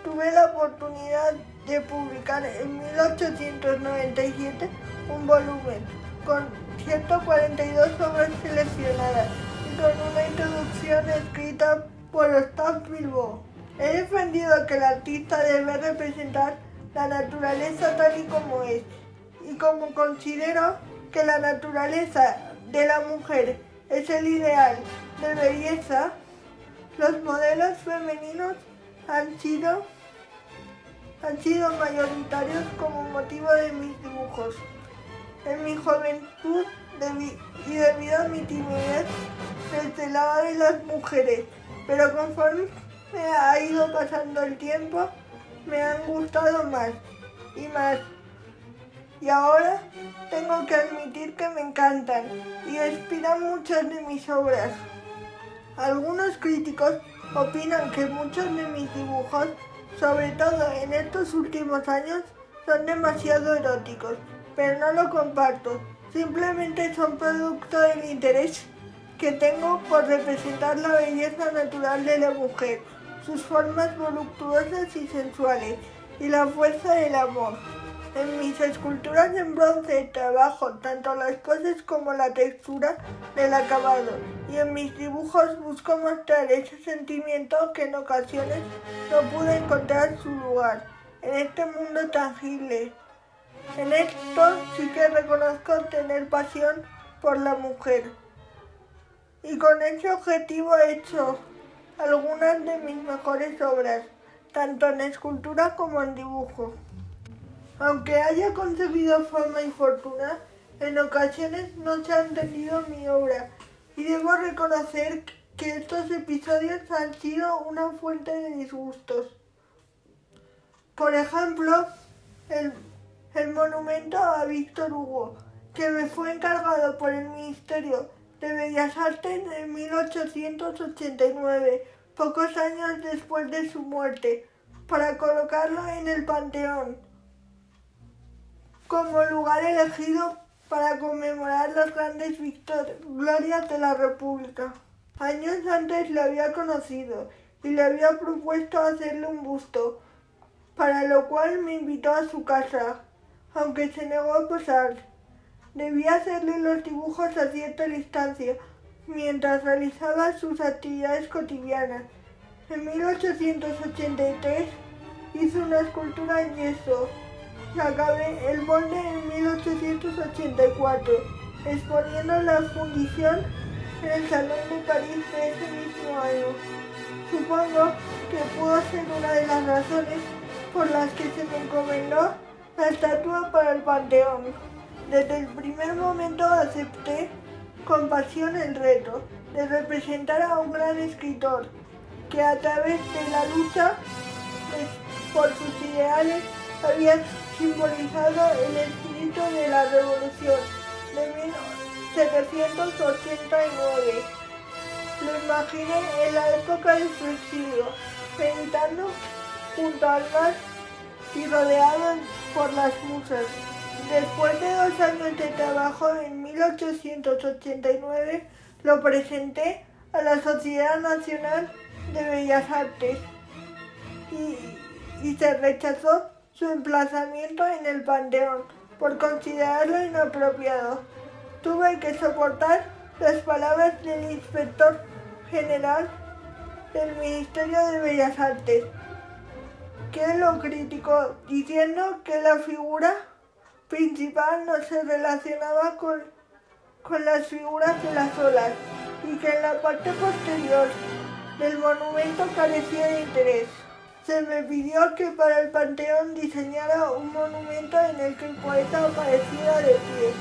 tuve la oportunidad de publicar en 1897 un volumen con 142 obras seleccionadas y con una introducción escrita por Ostap Bilbo. He defendido que el artista debe representar la naturaleza tal y como es. Y como considero que la naturaleza de la mujer es el ideal de belleza, los modelos femeninos han sido, han sido mayoritarios como motivo de mis dibujos. En mi juventud y debido a mi timidez me lado de las mujeres, pero conforme ha ido pasando el tiempo, me han gustado más y más. Y ahora tengo que admitir que me encantan y inspiran muchas de mis obras. Algunos críticos opinan que muchos de mis dibujos, sobre todo en estos últimos años, son demasiado eróticos, pero no lo comparto. Simplemente son producto del interés que tengo por representar la belleza natural de la mujer sus formas voluptuosas y sensuales y la fuerza del amor. En mis esculturas en bronce trabajo tanto las poses como la textura del acabado y en mis dibujos busco mostrar ese sentimiento que en ocasiones no pude encontrar su lugar en este mundo tangible. En esto sí que reconozco tener pasión por la mujer. Y con ese objetivo he hecho algunas de mis mejores obras, tanto en escultura como en dibujo. Aunque haya concebido fama y fortuna, en ocasiones no se ha entendido mi obra y debo reconocer que estos episodios han sido una fuente de disgustos. Por ejemplo, el, el monumento a Víctor Hugo, que me fue encargado por el Ministerio de Bellas Artes en 1889, pocos años después de su muerte, para colocarlo en el Panteón, como lugar elegido para conmemorar las grandes glorias de la República. Años antes lo había conocido y le había propuesto hacerle un busto, para lo cual me invitó a su casa, aunque se negó a posar. Debía hacerle los dibujos a cierta distancia, mientras realizaba sus actividades cotidianas. En 1883 hizo una escultura en yeso acabé el molde en 1884, exponiendo la fundición en el Salón de París de ese mismo año. Supongo que pudo ser una de las razones por las que se me encomendó la estatua para el Panteón. Desde el primer momento acepté con pasión el reto de representar a un gran escritor que a través de la lucha por sus ideales había simbolizado el espíritu de la revolución de 1789. Lo imaginé en la época de su exilio, meditando junto al mar y rodeado por las musas. Después de dos años de trabajo, en 1889 lo presenté a la Sociedad Nacional de Bellas Artes y, se rechazó su emplazamiento en el Panteón por considerarlo inapropiado. Tuve que soportar las palabras del inspector general del Ministerio de Bellas Artes, que lo criticó diciendo que la figura principal no se relacionaba con, con las figuras de las olas y que en la parte posterior del monumento carecía de interés. Se me pidió que para el Panteón diseñara un monumento en el que el poeta apareciera de pie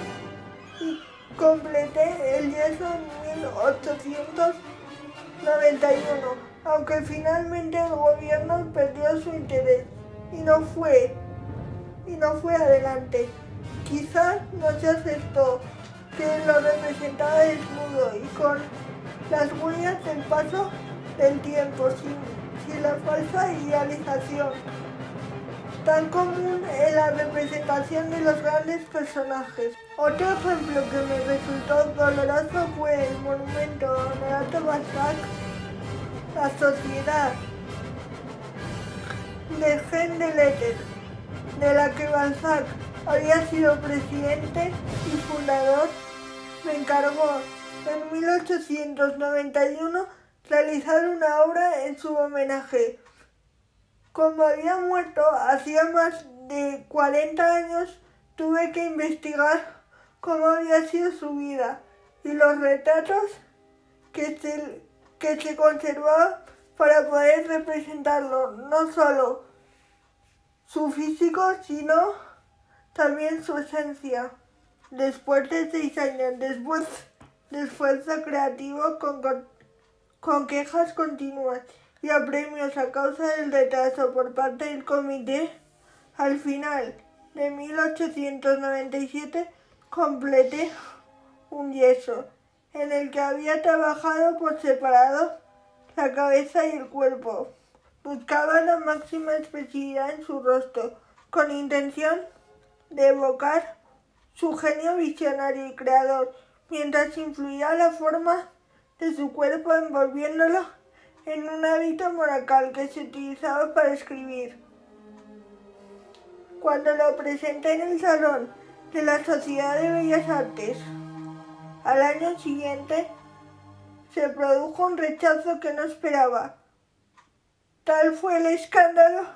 y completé el yeso en 1891, aunque finalmente el gobierno perdió su interés y no fue y no fue adelante. Quizás no se aceptó que lo representaba desnudo y con las huellas del paso del tiempo, sin, la falsa idealización tan común en la representación de los grandes personajes. Otro ejemplo que me resultó doloroso fue el monumento a Honorato Balzac, la sociedad de Letter de la que Balzac había sido presidente y fundador, me encargó en 1891 realizar una obra en su homenaje. Como había muerto hacía más de 40 años, tuve que investigar cómo había sido su vida y los retratos que se, que se conservaban para poder representarlo, no solo su físico, sino también su esencia. Después de seis años después de esfuerzo creativo con, con quejas continuas y a premios a causa del retraso por parte del comité, al final de 1897 completé un yeso en el que había trabajado por separado la cabeza y el cuerpo. Buscaba la máxima expresividad en su rostro, con intención de evocar su genio visionario y creador, mientras influía la forma de su cuerpo envolviéndolo en un hábito monacal que se utilizaba para escribir. Cuando lo presenté en el Salón de la Sociedad de Bellas Artes, al año siguiente se produjo un rechazo que no esperaba Tal fue el escándalo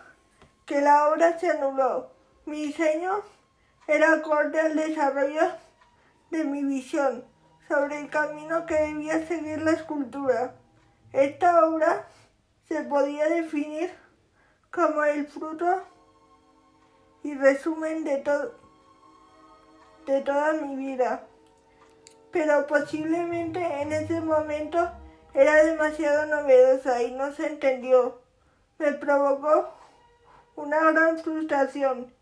que la obra se anuló. Mi diseño era acorde al desarrollo de mi visión sobre el camino que debía seguir la escultura. Esta obra se podía definir como el fruto y resumen de, de toda mi vida, pero posiblemente en ese momento era demasiado novedosa y no se entendió. Me provocó una gran frustración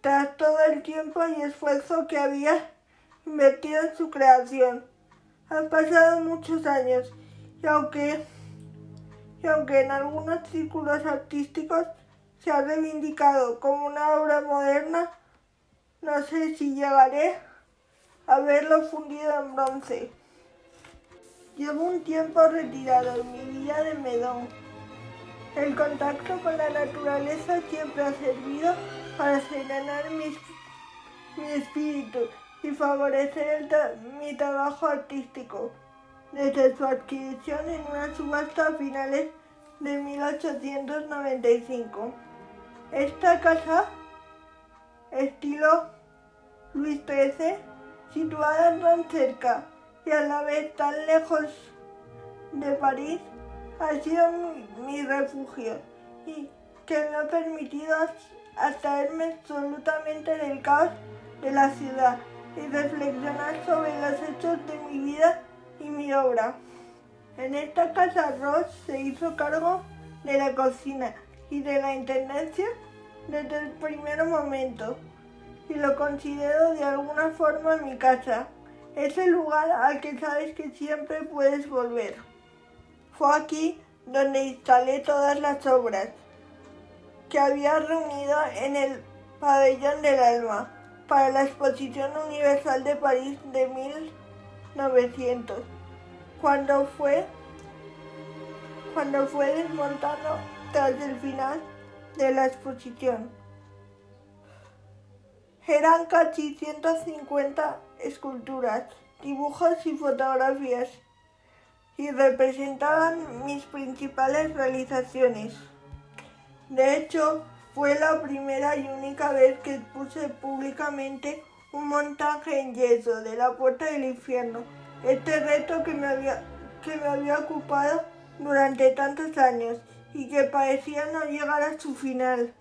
tras todo el tiempo y esfuerzo que había invertido en su creación. Han pasado muchos años y aunque, y aunque en algunos círculos artísticos se ha reivindicado como una obra moderna, no sé si llegaré a verlo fundido en bronce. Llevo un tiempo retirado en mi vida de Medón. El contacto con la naturaleza siempre ha servido para serenar mi, mi espíritu y favorecer mi trabajo artístico. Desde su adquisición en una subasta a finales de 1895. Esta casa, estilo Luis XIII, situada tan cerca y a la vez tan lejos de París, ha sido mi, refugio y que me ha permitido abstraerme absolutamente del caos de la ciudad y reflexionar sobre los hechos de mi vida y mi obra. En esta casa Ross se hizo cargo de la cocina y de la intendencia desde el primer momento y lo considero de alguna forma mi casa. Es el lugar al que sabes que siempre puedes volver. Fue aquí donde instalé todas las obras que había reunido en el pabellón del alma para la Exposición Universal de París de 1900, cuando fue, cuando fue desmontado tras el final de la exposición. Eran casi 150 esculturas, dibujos y fotografías y representaban mis principales realizaciones. De hecho, fue la primera y única vez que puse públicamente un montaje en yeso de la puerta del infierno, este reto que me había, que me había ocupado durante tantos años y que parecía no llegar a su final.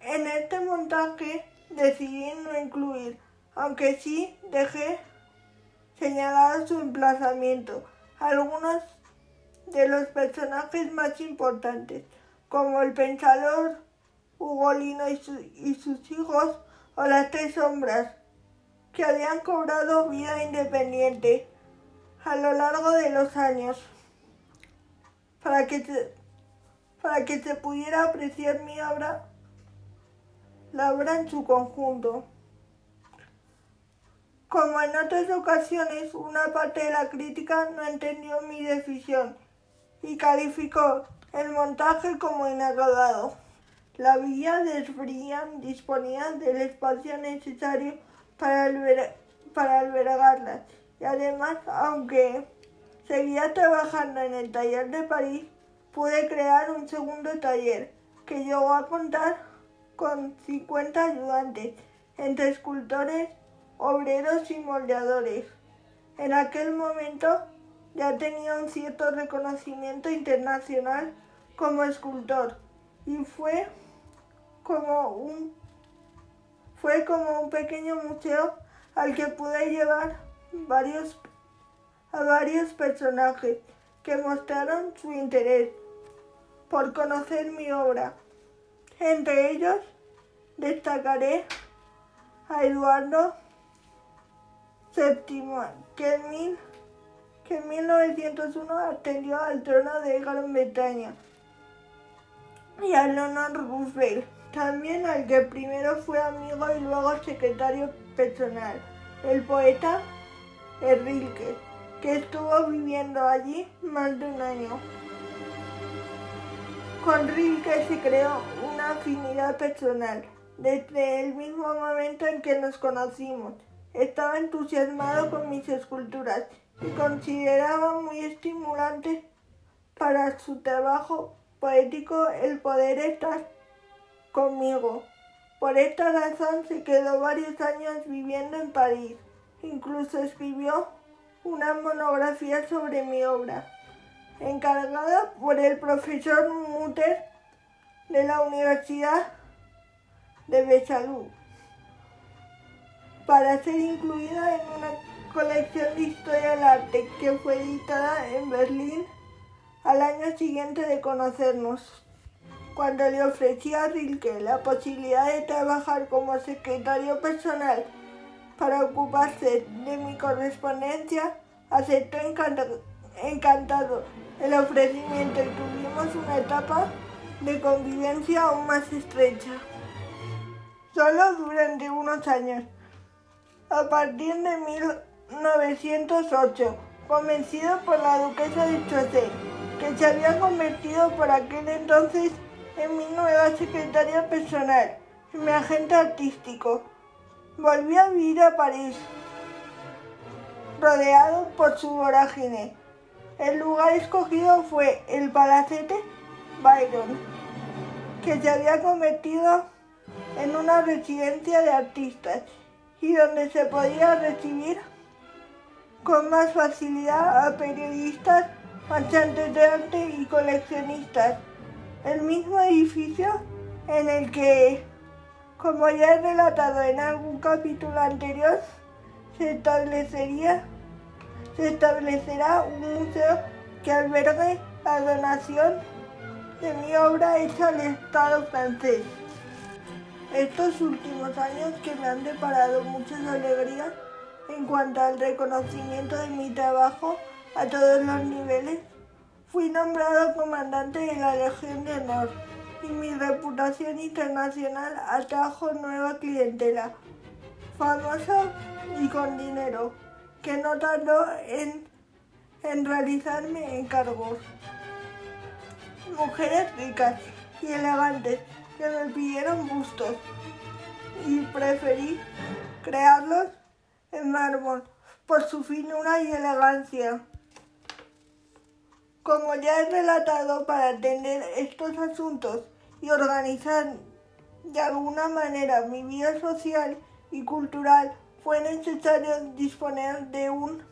En este montaje decidí no incluir, aunque sí dejé señalado su emplazamiento, algunos de los personajes más importantes como el pensador Ugolino y, y sus hijos o las tres sombras, que habían cobrado vida independiente a lo largo de los años, para que se, para que se pudiera apreciar mi obra, la obra en su conjunto. Como en otras ocasiones, una parte de la crítica no entendió mi decisión y calificó el montaje como inacabado. La villa de Brian disponía del espacio necesario para, para albergarlas y además, aunque seguía trabajando en el taller de París, pude crear un segundo taller que llegó a contar con 50 ayudantes, entre escultores, obreros y moldeadores. En aquel momento ya tenía un cierto reconocimiento internacional como escultor y fue como un fue como un pequeño museo al que pude llevar varios a varios personajes que mostraron su interés por conocer mi obra. Entre ellos destacaré a Eduardo VII, que en, que en 1901 atendió al trono de Gran Bretaña y a Leonard Roosevelt, también al que primero fue amigo y luego secretario personal, el poeta Enrique, que estuvo viviendo allí más de un año. Con Rilke se creó una afinidad personal. Desde el mismo momento en que nos conocimos, estaba entusiasmado con mis esculturas y consideraba muy estimulante para su trabajo poético el poder estar conmigo. Por esta razón se quedó varios años viviendo en París. Incluso escribió una monografía sobre mi obra, encargada por el profesor Mutter de la Universidad de Besalú, para ser incluida en una colección de historia del arte que fue editada en Berlín al año siguiente de conocernos, cuando le ofrecí a Rilke la posibilidad de trabajar como secretario personal para ocuparse de mi correspondencia, aceptó encantado el ofrecimiento y tuvimos una etapa de convivencia aún más estrecha. Solo durante unos años, a partir de 1908, convencido por la duquesa de Choiseul, que se había convertido por aquel entonces en mi nueva secretaria personal mi agente artístico. Volví a vivir a París, rodeado por su vorágine. El lugar escogido fue el Palacete Byron, que se había convertido en una residencia de artistas y donde se podía recibir con más facilidad a periodistas, marchantes de arte y coleccionistas. El mismo edificio en el que como ya he relatado en algún capítulo anterior, se establecería se establecerá un museo que albergue la donación de mi obra hecha al Estado francés. Estos últimos años que me han deparado muchas alegrías en cuanto al reconocimiento de mi trabajo a todos los niveles, fui nombrado comandante de la Legión de Honor y mi reputación internacional atrajo nueva clientela, famosa y con dinero, que no tardó en, en realizarme encargos. Mujeres ricas y elegantes que me pidieron bustos y preferí crearlos en mármol por su finura y elegancia. Como ya he relatado, para atender estos asuntos y organizar de alguna manera mi vida social y cultural, fue necesario disponer de un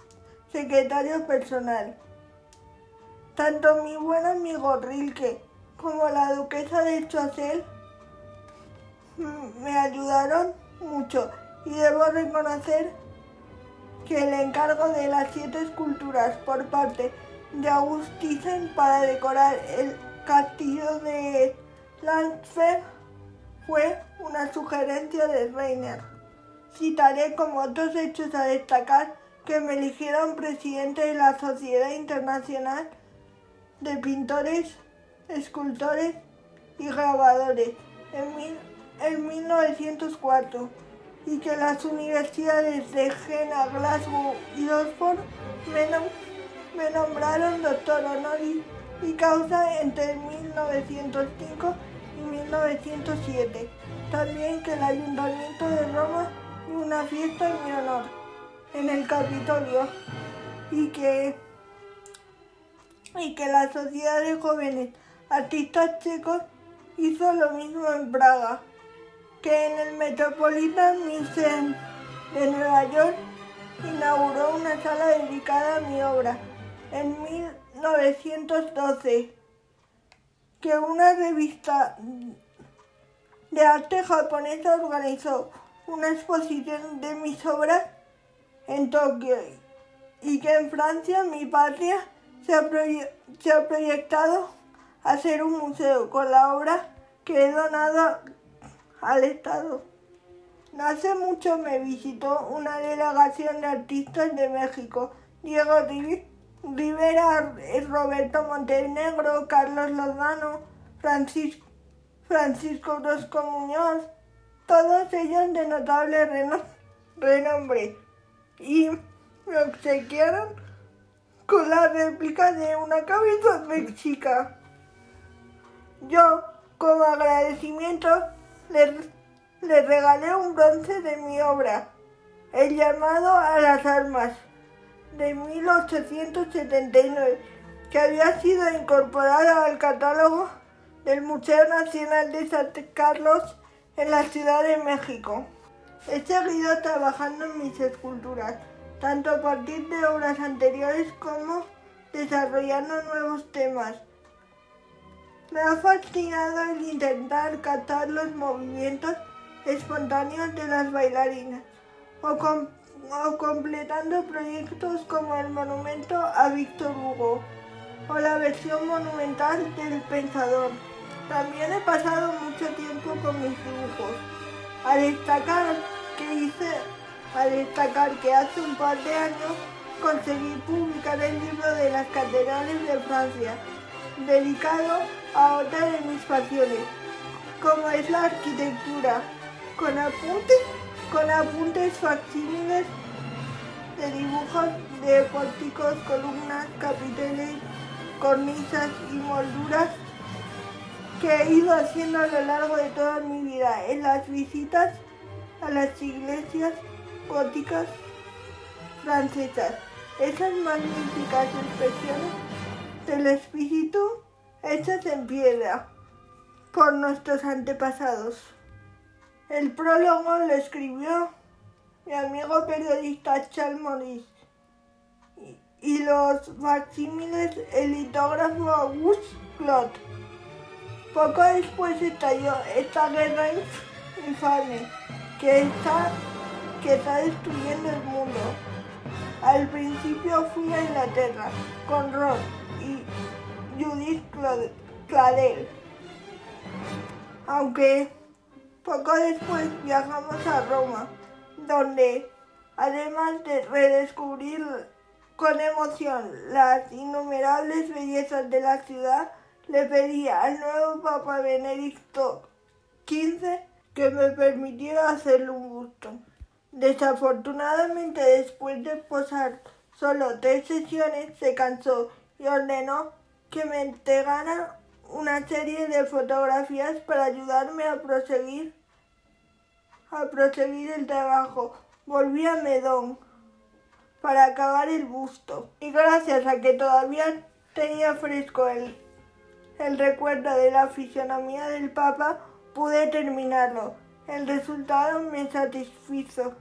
secretario personal. Tanto mi buen amigo Rilke como la duquesa de Choiseul me ayudaron mucho y debo reconocer que el encargo de las siete esculturas por parte de Augustisen para decorar el castillo de Landsberg fue una sugerencia de Reiner. Citaré como otros hechos a destacar que me eligieron presidente de la Sociedad Internacional de Pintores, Escultores y Grabadores en, en 1904 y que las universidades de Jena, Glasgow y Oxford me, nombraron doctor honoris y causa entre 1905 y 1907. También que el Ayuntamiento de Roma y una fiesta en mi honor en el Capitolio y que, y que la Sociedad de Jóvenes Artistas Checos hizo lo mismo en Praga, que en el Metropolitan Museum de Nueva York inauguró una sala dedicada a mi obra en 1912 que una revista de arte japonesa organizó una exposición de mis obras en Tokio y que en Francia, mi patria, se ha, se ha proyectado hacer un museo con la obra que he donado al Estado. Hace mucho me visitó una delegación de artistas de México, Diego Rivera, Roberto Montenegro, Carlos Lozano, Francisco, Francisco Orozco Muñoz, todos ellos de notable renombre, y me obsequiaron con la réplica de una cabeza mexica. Yo, como agradecimiento, les regalé un bronce de mi obra, El llamado a las armas de 1879, que había sido incorporada al catálogo del Museo Nacional de San Carlos en la Ciudad de México. He seguido trabajando en mis esculturas, tanto a partir de obras anteriores como desarrollando nuevos temas. Me ha fascinado el intentar captar los movimientos espontáneos de las bailarinas o, completando proyectos como el monumento a Víctor Hugo o la versión monumental del Pensador. También he pasado mucho tiempo con mis dibujos. A destacar que hice, a destacar que hace un par de años conseguí publicar el libro de las catedrales de Francia, dedicado a otra de mis pasiones, como es la arquitectura, con apuntes, con apuntes facsímiles de dibujos de pórticos, columnas, capiteles, cornisas y molduras que he ido haciendo a lo largo de toda mi vida en las visitas a las iglesias góticas francesas. Esas magníficas expresiones del espíritu hechas en piedra por nuestros antepasados. El prólogo lo escribió mi amigo periodista Charles Maurice y los facsímiles el litógrafo Auguste Claude. Poco después estalló esta guerra infame que está, que está destruyendo el mundo. Al principio fui a Inglaterra con Ron y Judith Cladel, aunque poco después viajamos a Roma, donde además de redescubrir con emoción las innumerables bellezas de la ciudad, le pedí al nuevo Papa Benedicto XV que me permitiera hacerle un gusto. Desafortunadamente, después de posar solo tres sesiones, se cansó y ordenó que me entregara una serie de fotografías para ayudarme a proseguir, a proseguir el trabajo. Volví a Medón para acabar el busto y gracias a que todavía tenía fresco el, el recuerdo de la fisionomía del Papa, pude terminarlo. El resultado me satisfizo,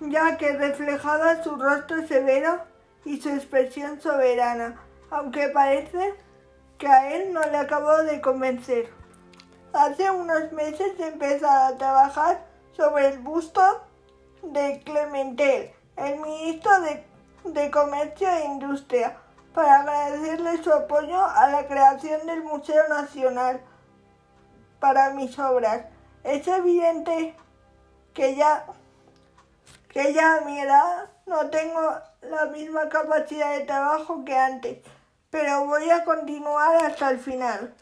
ya que reflejaba su rostro severo y su expresión soberana, aunque parece que a él no le acabó de convencer. Hace unos meses he empezado a trabajar sobre el busto de Clementel, el ministro de, de Comercio e Industria, para agradecerle su apoyo a la creación del Museo Nacional para mis obras. Es evidente que ya, que ya a mi edad no tengo la misma capacidad de trabajo que antes, pero voy a continuar hasta el final.